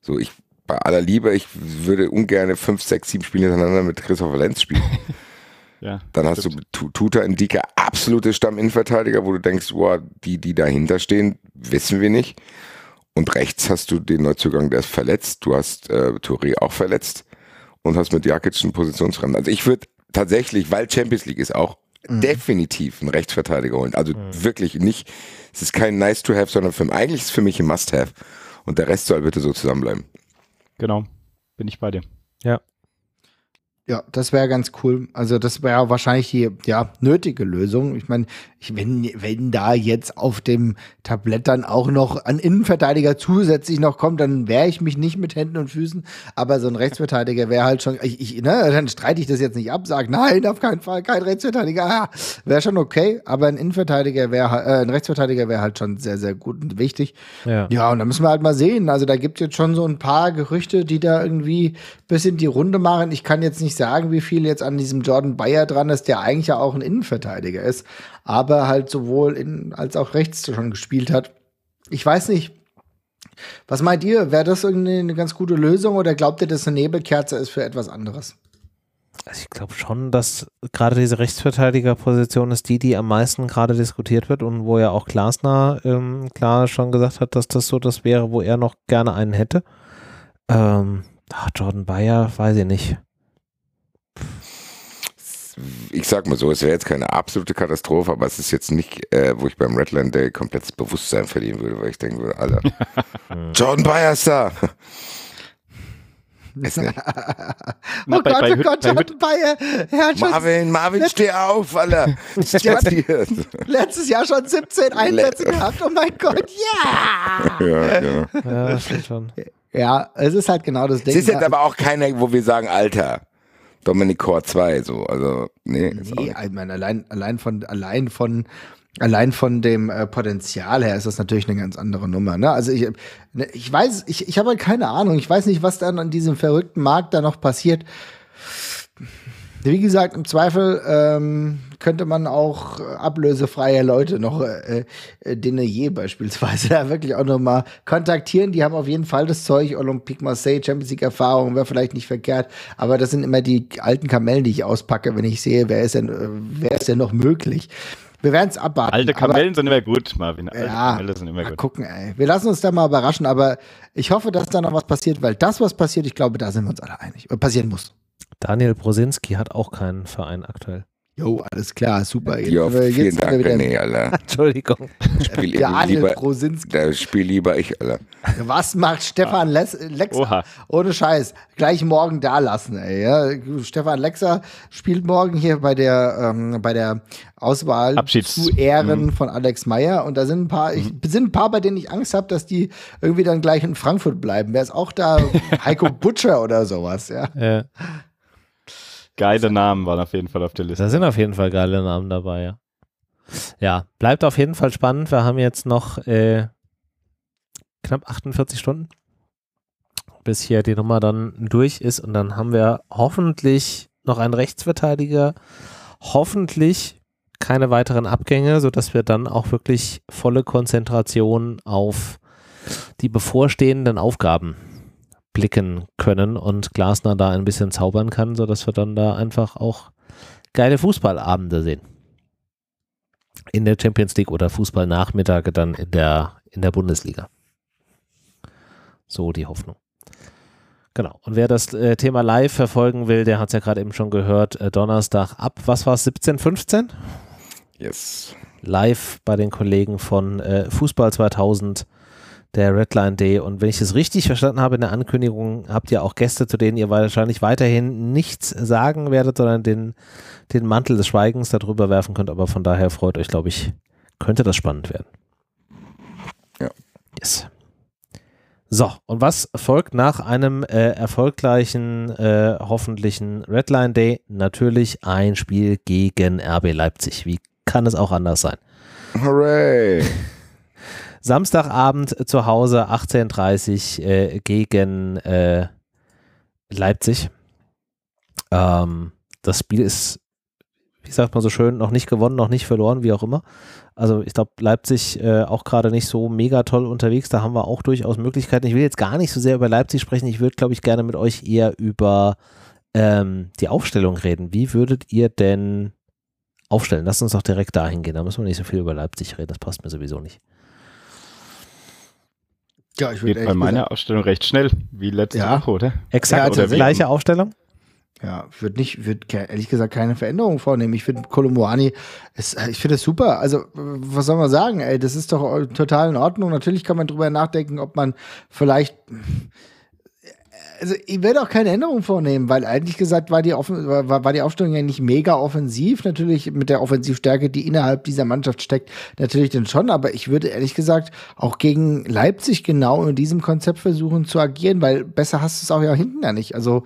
So, ich, bei aller Liebe, ich würde ungern fünf, sechs, sieben Spiele hintereinander mit Christopher Lenz spielen. Ja, Dann hast stimmt. du Tuta Indika, absolute Stamminnenverteidiger, wo du denkst, wow, die, die dahinter stehen, wissen wir nicht. Und rechts hast du den Neuzugang, der ist verletzt. Du hast äh, Touré auch verletzt und hast mit Jakic einen Positionsfremden. Also ich würde tatsächlich, weil Champions League ist auch, mhm. definitiv einen Rechtsverteidiger holen. Also mhm. wirklich nicht, es ist kein nice to have, sondern für, eigentlich ist es für mich ein must have. Und der Rest soll bitte so zusammenbleiben. Genau, bin ich bei dir. Ja, ja, das wäre ganz cool. Also das wäre wahrscheinlich die ja, nötige Lösung. Ich meine, wenn, wenn da jetzt auf dem Tablett dann auch noch ein Innenverteidiger zusätzlich noch kommt, dann wehre ich mich nicht mit Händen und Füßen. Aber so ein Rechtsverteidiger wäre halt schon, ich, ich, ne, dann streite ich das jetzt nicht ab, sage, nein, auf keinen Fall, kein Rechtsverteidiger. Ah, wäre schon okay, aber ein Innenverteidiger wäre, äh, ein Rechtsverteidiger wäre halt schon sehr, sehr gut und wichtig. Ja. ja, und da müssen wir halt mal sehen. Also da gibt es jetzt schon so ein paar Gerüchte, die da irgendwie bisschen die Runde machen. Ich kann jetzt nicht sagen, wie viel jetzt an diesem Jordan Bayer dran ist, der eigentlich ja auch ein Innenverteidiger ist, aber halt sowohl in als auch rechts schon gespielt hat. Ich weiß nicht. Was meint ihr? Wäre das eine ganz gute Lösung oder glaubt ihr, dass eine Nebelkerze ist für etwas anderes? Also ich glaube schon, dass gerade diese Rechtsverteidigerposition ist die, die am meisten gerade diskutiert wird und wo ja auch Glasner ähm, klar schon gesagt hat, dass das so das wäre, wo er noch gerne einen hätte. Ähm, ach, Jordan Bayer, weiß ich nicht ich sag mal so, es wäre jetzt keine absolute Katastrophe, aber es ist jetzt nicht, äh, wo ich beim Redland Day komplett das Bewusstsein verlieren würde, weil ich denken würde, Alter, Jordan Bayer ist da. oh Gott, bei, oh Gott, Jordan Bayer. Marvin, Marvin, Letz steh auf, Alter. Letztes Jahr schon 17 Einsätze gehabt. Oh mein Gott, ja. Ja, ja. ja, schon. Ja, es ist halt genau das Ding. Es ist jetzt aber auch keiner, wo wir sagen, Alter. Dominic Core 2, so, also, nee. Nee, ich meine, allein, allein von, allein von, allein von dem äh, Potenzial her ist das natürlich eine ganz andere Nummer, ne? Also ich, ne, ich weiß, ich, ich habe halt keine Ahnung, ich weiß nicht, was dann an diesem verrückten Markt da noch passiert. Wie gesagt, im Zweifel ähm, könnte man auch ablösefreie Leute noch, äh, äh, beispielsweise, da wirklich auch noch mal kontaktieren. Die haben auf jeden Fall das Zeug, Olympique Marseille, Champions League Erfahrung, wäre vielleicht nicht verkehrt. Aber das sind immer die alten Kamellen, die ich auspacke, wenn ich sehe, wer ist denn, äh, wer ist denn noch möglich. Wir werden es abwarten. Alte Kamellen aber, sind immer gut, Marvin. Alte ja, Kamellen sind immer gut. gucken, ey. Wir lassen uns da mal überraschen, aber ich hoffe, dass da noch was passiert, weil das, was passiert, ich glaube, da sind wir uns alle einig. Passieren muss. Daniel Brosinski hat auch keinen Verein aktuell. Jo, alles klar, super. Jetzt, jo, vielen jetzt Dank, René, Alter. Entschuldigung. Spiel lieber, Da spiel lieber ich, Alter. Was macht Stefan Lexer? Ohne Scheiß. Gleich morgen da lassen, ey. Ja? Stefan Lexer spielt morgen hier bei der, ähm, bei der Auswahl Abschieds. zu Ehren mhm. von Alex Meyer. Und da sind ein paar, ich, sind ein paar, bei denen ich Angst habe, dass die irgendwie dann gleich in Frankfurt bleiben. Wer ist auch da? Heiko Butcher oder sowas, ja. ja. Geile Namen waren auf jeden Fall auf der Liste. Da sind auf jeden Fall geile Namen dabei, ja. Ja, bleibt auf jeden Fall spannend. Wir haben jetzt noch äh, knapp 48 Stunden, bis hier die Nummer dann durch ist und dann haben wir hoffentlich noch einen Rechtsverteidiger, hoffentlich keine weiteren Abgänge, sodass wir dann auch wirklich volle Konzentration auf die bevorstehenden Aufgaben blicken können und Glasner da ein bisschen zaubern kann, sodass wir dann da einfach auch geile Fußballabende sehen. In der Champions League oder Fußballnachmittage dann in der, in der Bundesliga. So die Hoffnung. Genau. Und wer das äh, Thema live verfolgen will, der hat es ja gerade eben schon gehört, äh, Donnerstag ab, was war es, 17, 15? Yes. Live bei den Kollegen von äh, Fußball 2000 der Redline Day. Und wenn ich es richtig verstanden habe in der Ankündigung, habt ihr auch Gäste, zu denen ihr wahrscheinlich weiterhin nichts sagen werdet, sondern den, den Mantel des Schweigens darüber werfen könnt. Aber von daher freut euch, glaube ich, könnte das spannend werden. Ja. Yes. So, und was folgt nach einem äh, erfolgreichen, äh, hoffentlichen Redline Day? Natürlich ein Spiel gegen RB Leipzig. Wie kann es auch anders sein? Hooray! Samstagabend zu Hause 18.30 äh, gegen äh, Leipzig. Ähm, das Spiel ist, wie sagt man so schön, noch nicht gewonnen, noch nicht verloren, wie auch immer. Also ich glaube, Leipzig äh, auch gerade nicht so mega toll unterwegs. Da haben wir auch durchaus Möglichkeiten. Ich will jetzt gar nicht so sehr über Leipzig sprechen. Ich würde, glaube ich, gerne mit euch eher über ähm, die Aufstellung reden. Wie würdet ihr denn aufstellen? Lasst uns doch direkt dahin gehen. Da müssen wir nicht so viel über Leipzig reden. Das passt mir sowieso nicht. Ja, ich würde bei meiner gesagt, Ausstellung recht schnell, wie letzte ja. Woche, oder? Exakt, ja, gleiche Aufstellung. Ja, würde nicht, würde ehrlich gesagt keine Veränderung vornehmen. Ich finde Kolomoani, ich finde es super. Also, was soll man sagen, ey, das ist doch total in Ordnung. Natürlich kann man drüber nachdenken, ob man vielleicht also ich werde auch keine Änderung vornehmen, weil eigentlich gesagt war die, Offen war, war die Aufstellung ja nicht mega offensiv. Natürlich mit der Offensivstärke, die innerhalb dieser Mannschaft steckt, natürlich dann schon. Aber ich würde ehrlich gesagt auch gegen Leipzig genau in diesem Konzept versuchen zu agieren, weil besser hast du es auch ja hinten ja nicht. Also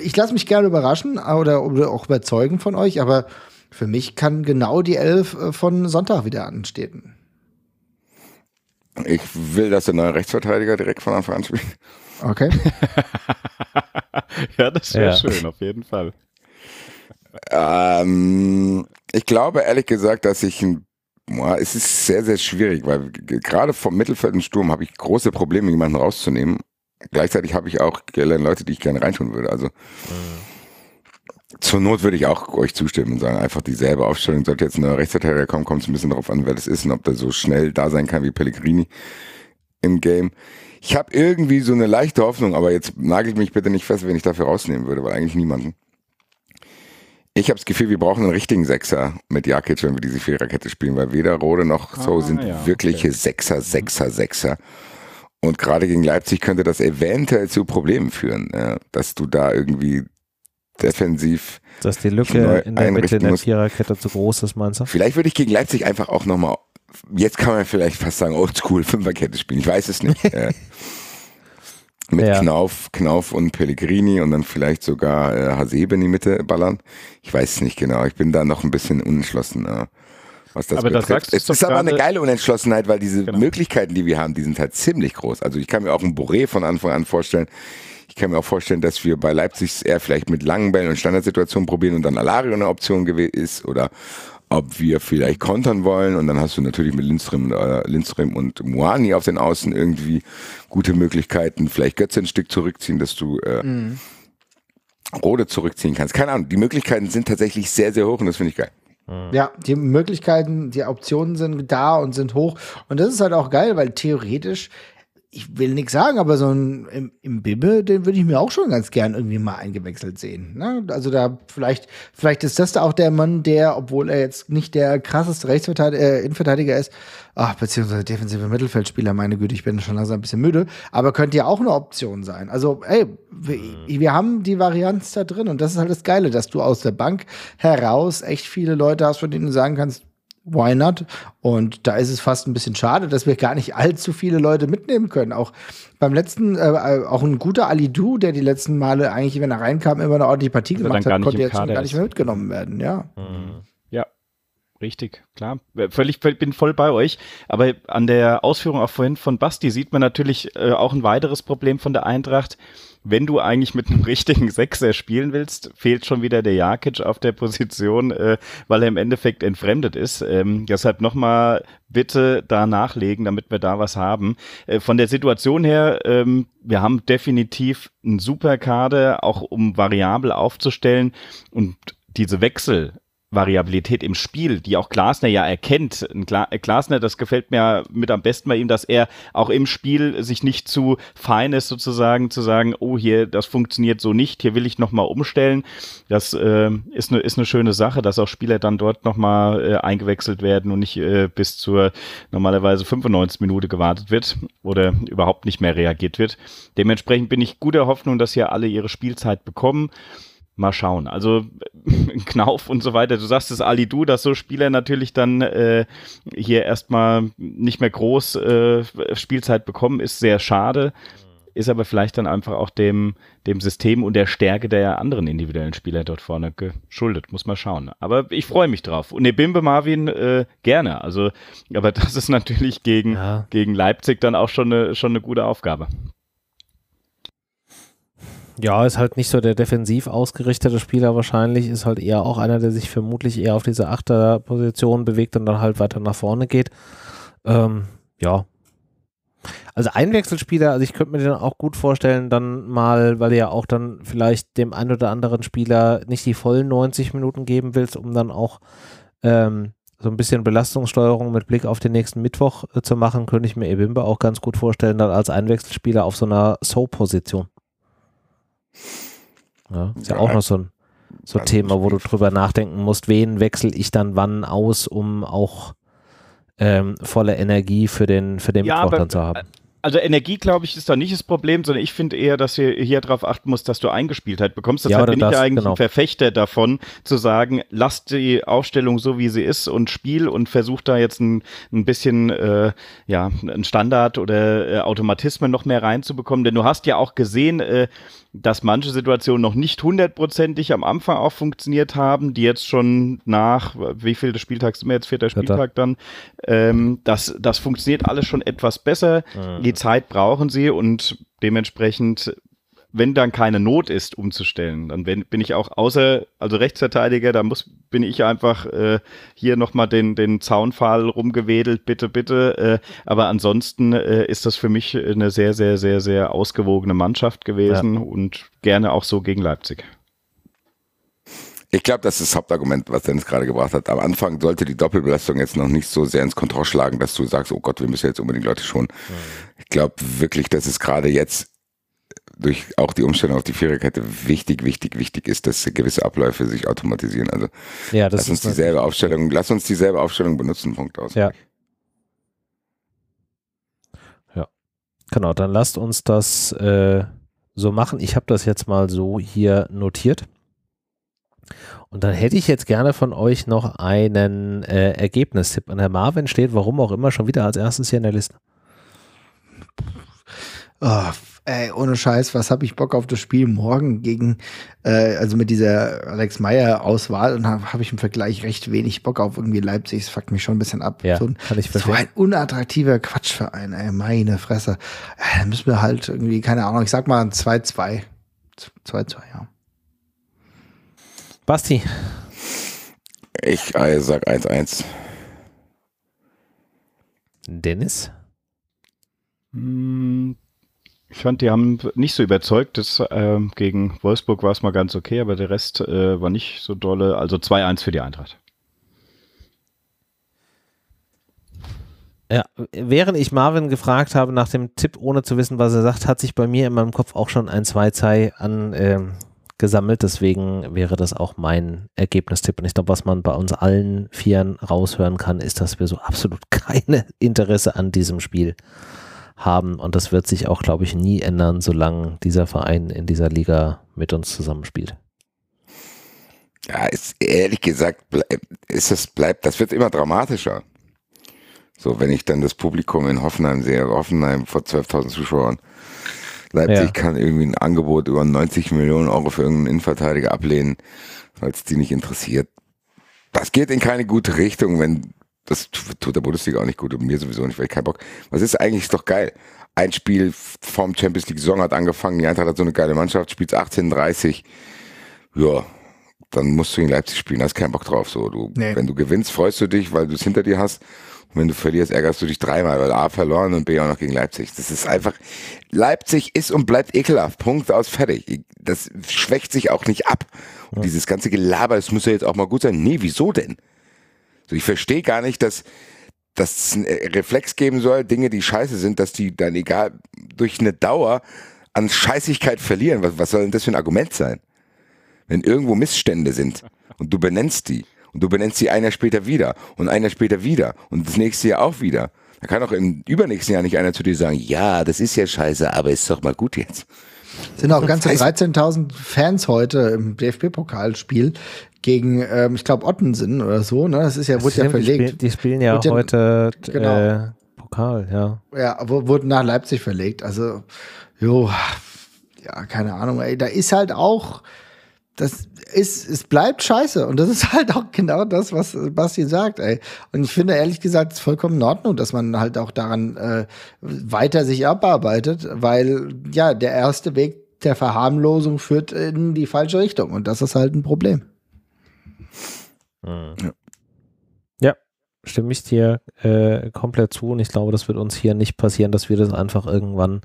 ich lasse mich gerne überraschen oder, oder auch überzeugen von euch, aber für mich kann genau die Elf äh, von Sonntag wieder anstehen. Ich will, dass der neue Rechtsverteidiger direkt von Anfang an spielt. Okay. ja, das wäre ja. schön, auf jeden Fall. Ähm, ich glaube ehrlich gesagt, dass ich ein es ist sehr, sehr schwierig, weil gerade vom Mittelfeld und Sturm habe ich große Probleme, jemanden rauszunehmen. Gleichzeitig habe ich auch Leute, die ich gerne reinschauen würde. Also mhm. zur Not würde ich auch euch zustimmen und sagen, einfach dieselbe Aufstellung. Sollte jetzt ein neuer Rechtsverteidiger kommen, kommt es ein bisschen darauf an, wer das ist und ob der so schnell da sein kann wie Pellegrini im Game. Ich habe irgendwie so eine leichte Hoffnung, aber jetzt nagelt mich bitte nicht fest, wenn ich dafür rausnehmen würde, weil eigentlich niemanden. Ich habe das Gefühl, wir brauchen einen richtigen Sechser mit Jakic, wenn wir diese Viererkette spielen, weil weder Rode noch so ah, sind ja, wirkliche okay. Sechser, Sechser, Sechser. Und gerade gegen Leipzig könnte das eventuell zu Problemen führen, ja, dass du da irgendwie defensiv. Dass die Lücke in der Mitte der Viererkette zu groß ist, meinst du? Vielleicht würde ich gegen Leipzig einfach auch nochmal jetzt kann man vielleicht fast sagen, oldschool Fünferkette spielen. Ich weiß es nicht. äh, mit ja. Knauf, Knauf und Pellegrini und dann vielleicht sogar äh, Hasebe in die Mitte ballern. Ich weiß es nicht genau. Ich bin da noch ein bisschen unentschlossen. Äh, was das aber betrifft. Das es ist aber eine geile Unentschlossenheit, weil diese genau. Möglichkeiten, die wir haben, die sind halt ziemlich groß. Also ich kann mir auch einen Boré von Anfang an vorstellen. Ich kann mir auch vorstellen, dass wir bei Leipzig eher vielleicht mit langen Bällen und Standardsituationen probieren und dann Alario eine Option ist oder ob wir vielleicht kontern wollen und dann hast du natürlich mit Lindström, äh, Lindström und Moani auf den Außen irgendwie gute Möglichkeiten, vielleicht Götze ein Stück zurückziehen, dass du äh, mhm. Rode zurückziehen kannst. Keine Ahnung, die Möglichkeiten sind tatsächlich sehr, sehr hoch und das finde ich geil. Mhm. Ja, die Möglichkeiten, die Optionen sind da und sind hoch. Und das ist halt auch geil, weil theoretisch ich will nichts sagen, aber so ein im, im Bibbe, den würde ich mir auch schon ganz gern irgendwie mal eingewechselt sehen. Ne? Also da vielleicht, vielleicht ist das da auch der Mann, der, obwohl er jetzt nicht der krasseste Rechtsverteidiger, äh, Innenverteidiger ist, ach, beziehungsweise defensive Mittelfeldspieler, meine Güte, ich bin schon langsam ein bisschen müde, aber könnte ja auch eine Option sein. Also, ey, wir, wir haben die Varianz da drin und das ist halt das Geile, dass du aus der Bank heraus echt viele Leute hast, von denen du sagen kannst, why not? Und da ist es fast ein bisschen schade, dass wir gar nicht allzu viele Leute mitnehmen können. Auch beim letzten, äh, äh auch ein guter Ali Du, der die letzten Male eigentlich, wenn er reinkam, immer eine ordentliche Partie also gemacht hat, konnte jetzt schon gar nicht mehr mitgenommen werden, ja. Mhm. Ja, richtig, klar. Völlig, bin voll bei euch. Aber an der Ausführung auch vorhin von Basti sieht man natürlich äh, auch ein weiteres Problem von der Eintracht wenn du eigentlich mit einem richtigen Sechser spielen willst, fehlt schon wieder der Jakic auf der Position, äh, weil er im Endeffekt entfremdet ist. Ähm, deshalb nochmal bitte da nachlegen, damit wir da was haben. Äh, von der Situation her, ähm, wir haben definitiv einen super Kader, auch um variabel aufzustellen und diese Wechsel Variabilität im Spiel, die auch Glasner ja erkennt. Äh, Glasner, das gefällt mir mit am besten bei ihm, dass er auch im Spiel sich nicht zu fein ist, sozusagen zu sagen, oh, hier, das funktioniert so nicht, hier will ich nochmal umstellen. Das äh, ist eine ist ne schöne Sache, dass auch Spieler dann dort nochmal äh, eingewechselt werden und nicht äh, bis zur normalerweise 95 Minute gewartet wird oder überhaupt nicht mehr reagiert wird. Dementsprechend bin ich guter Hoffnung, dass hier alle ihre Spielzeit bekommen mal schauen. Also Knauf und so weiter. Du sagst es Ali Du, dass so Spieler natürlich dann äh, hier erstmal nicht mehr groß äh, Spielzeit bekommen, ist sehr schade. Ist aber vielleicht dann einfach auch dem, dem System und der Stärke der anderen individuellen Spieler dort vorne geschuldet. Muss man schauen. Aber ich freue mich drauf. Und Bimbe Marvin äh, gerne. Also, aber das ist natürlich gegen, ja. gegen Leipzig dann auch schon eine, schon eine gute Aufgabe. Ja, ist halt nicht so der defensiv ausgerichtete Spieler wahrscheinlich, ist halt eher auch einer, der sich vermutlich eher auf diese Achterposition bewegt und dann halt weiter nach vorne geht. Ähm, ja. Also Einwechselspieler, also ich könnte mir den auch gut vorstellen, dann mal, weil du ja auch dann vielleicht dem einen oder anderen Spieler nicht die vollen 90 Minuten geben willst, um dann auch ähm, so ein bisschen Belastungssteuerung mit Blick auf den nächsten Mittwoch äh, zu machen, könnte ich mir Ebimbe auch ganz gut vorstellen, dann als Einwechselspieler auf so einer So-Position. Ja, ist ja, ja auch noch so ein, so ein Thema, wo du drüber nachdenken musst, wen wechsle ich dann wann aus, um auch ähm, volle Energie für den, für den ja, Mittwoch dann zu haben. Also Energie, glaube ich, ist da nicht das Problem, sondern ich finde eher, dass ihr hier darauf achten musst, dass du Eingespieltheit bekommst. Deshalb ja, bin das, ich ja eigentlich genau. ein Verfechter davon, zu sagen, lass die Aufstellung so, wie sie ist und spiel und versuch da jetzt ein, ein bisschen äh, ja, ein Standard oder äh, Automatismen noch mehr reinzubekommen. Denn du hast ja auch gesehen, äh, dass manche Situationen noch nicht hundertprozentig am Anfang auch funktioniert haben, die jetzt schon nach, wie viel des Spieltags sind wir jetzt, vierter Spieltag dann, ähm, das, das funktioniert alles schon etwas besser. Mhm. Die Zeit brauchen sie und dementsprechend wenn dann keine Not ist, umzustellen, dann bin, ich auch außer, also Rechtsverteidiger, da muss, bin ich einfach äh, hier nochmal den, den Zaunpfahl rumgewedelt, bitte, bitte. Äh, aber ansonsten äh, ist das für mich eine sehr, sehr, sehr, sehr ausgewogene Mannschaft gewesen ja. und gerne auch so gegen Leipzig. Ich glaube, das ist das Hauptargument, was Dennis gerade gebracht hat. Am Anfang sollte die Doppelbelastung jetzt noch nicht so sehr ins Kontor schlagen, dass du sagst, oh Gott, wir müssen jetzt unbedingt Leute schonen. Mhm. Ich glaube wirklich, dass es gerade jetzt durch auch die Umstellung auf die Viererkette wichtig, wichtig, wichtig ist, dass gewisse Abläufe sich automatisieren. Also ja, lass uns dieselbe Aufstellung, lass uns dieselbe Aufstellung benutzen, Punkt aus. Ja. Ja. Genau, dann lasst uns das äh, so machen. Ich habe das jetzt mal so hier notiert. Und dann hätte ich jetzt gerne von euch noch einen äh, Ergebnistipp. An der Marvin steht, warum auch immer, schon wieder als erstes hier in der Liste. Oh, ey, ohne Scheiß, was habe ich Bock auf das Spiel morgen gegen, äh, also mit dieser Alex Meyer Auswahl und habe hab ich im Vergleich recht wenig Bock auf irgendwie Leipzig. Das fuckt mich schon ein bisschen ab. Ja, so ein, kann ich. So ein unattraktiver Quatschverein, ey, meine Fresse. Ja, dann müssen wir halt irgendwie, keine Ahnung, ich sag mal 2-2. 2-2, ja. Basti. Ich äh, sag 1-1. Dennis? Hm, ich fand, die haben nicht so überzeugt. Das, äh, gegen Wolfsburg war es mal ganz okay, aber der Rest äh, war nicht so dolle. Also 2-1 für die Eintracht. Ja, während ich Marvin gefragt habe nach dem Tipp, ohne zu wissen, was er sagt, hat sich bei mir in meinem Kopf auch schon ein 2-2 an ähm, gesammelt. Deswegen wäre das auch mein Ergebnistipp. Und ich glaube, was man bei uns allen Vieren raushören kann, ist, dass wir so absolut keine Interesse an diesem Spiel haben. Und das wird sich auch, glaube ich, nie ändern, solange dieser Verein in dieser Liga mit uns zusammenspielt. Ja, ist, ehrlich gesagt, ist es bleibt, das wird immer dramatischer. So, wenn ich dann das Publikum in Hoffenheim sehe, Hoffenheim vor 12.000 Zuschauern, Leipzig ja. kann irgendwie ein Angebot über 90 Millionen Euro für irgendeinen Innenverteidiger ablehnen, weil es die nicht interessiert. Das geht in keine gute Richtung, wenn das tut der Bundesliga auch nicht gut und mir sowieso nicht, weil ich keinen Bock. Was ist eigentlich ist doch geil? Ein Spiel vom Champions League Saison hat angefangen, die Eintracht hat so eine geile Mannschaft, spielt 18:30. Ja, dann musst du in Leipzig spielen, hast keinen Bock drauf. So, du, nee. wenn du gewinnst, freust du dich, weil du es hinter dir hast. Und wenn du verlierst, ärgerst du dich dreimal, weil A verloren und B auch noch gegen Leipzig. Das ist einfach, Leipzig ist und bleibt ekelhaft. Punkt aus, fertig. Das schwächt sich auch nicht ab. Und ja. dieses ganze Gelaber, das muss ja jetzt auch mal gut sein. Nee, wieso denn? So, ich verstehe gar nicht, dass, dass es einen Reflex geben soll, Dinge, die scheiße sind, dass die dann egal durch eine Dauer an Scheißigkeit verlieren. Was, was soll denn das für ein Argument sein? Wenn irgendwo Missstände sind und du benennst die und du benennst sie einer später wieder und einer später wieder und das nächste Jahr auch wieder. Da kann auch im übernächsten Jahr nicht einer zu dir sagen, ja, das ist ja scheiße, aber ist doch mal gut jetzt. Sind auch ganze 13.000 Fans heute im DFB-Pokalspiel gegen, ähm, ich glaube, Ottensen oder so. Ne? Das ist ja, wurde ja verlegt. Die, spiel, die spielen ja wurde heute genau. äh, Pokal, ja. Ja, wurde nach Leipzig verlegt. Also, jo, ja, keine Ahnung. Ey, da ist halt auch das ist, es bleibt scheiße. Und das ist halt auch genau das, was Basti sagt, ey. Und ich finde ehrlich gesagt, es ist vollkommen in Ordnung, dass man halt auch daran äh, weiter sich abarbeitet, weil ja, der erste Weg der Verharmlosung führt in die falsche Richtung. Und das ist halt ein Problem. Mhm. Ja. ja, stimme ich dir äh, komplett zu. Und ich glaube, das wird uns hier nicht passieren, dass wir das einfach irgendwann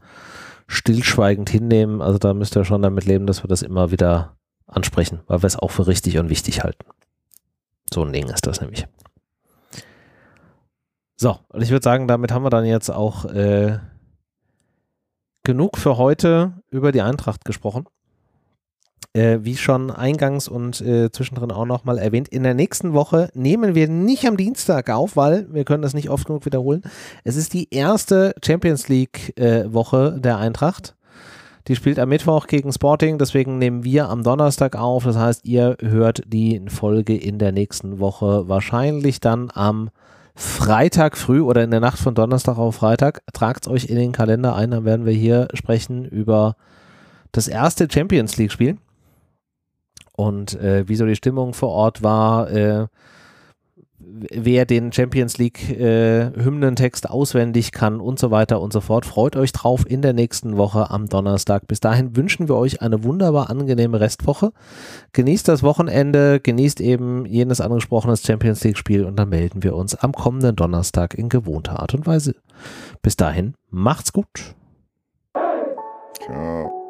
stillschweigend hinnehmen. Also da müsst ihr schon damit leben, dass wir das immer wieder ansprechen, weil wir es auch für richtig und wichtig halten. So ein Ding ist das nämlich. So, und ich würde sagen, damit haben wir dann jetzt auch äh, genug für heute über die Eintracht gesprochen. Äh, wie schon eingangs und äh, zwischendrin auch nochmal erwähnt, in der nächsten Woche nehmen wir nicht am Dienstag auf, weil wir können das nicht oft genug wiederholen. Es ist die erste Champions League äh, der Eintracht. Die spielt am Mittwoch gegen Sporting, deswegen nehmen wir am Donnerstag auf. Das heißt, ihr hört die Folge in der nächsten Woche wahrscheinlich dann am Freitag früh oder in der Nacht von Donnerstag auf Freitag. Tragt es euch in den Kalender ein, dann werden wir hier sprechen über das erste Champions League-Spiel und äh, wie die Stimmung vor Ort war. Äh, wer den Champions League äh, Hymnentext auswendig kann und so weiter und so fort. Freut euch drauf in der nächsten Woche am Donnerstag. Bis dahin wünschen wir euch eine wunderbar angenehme Restwoche. Genießt das Wochenende, genießt eben jenes angesprochene Champions League Spiel und dann melden wir uns am kommenden Donnerstag in gewohnter Art und Weise. Bis dahin, macht's gut. Ciao.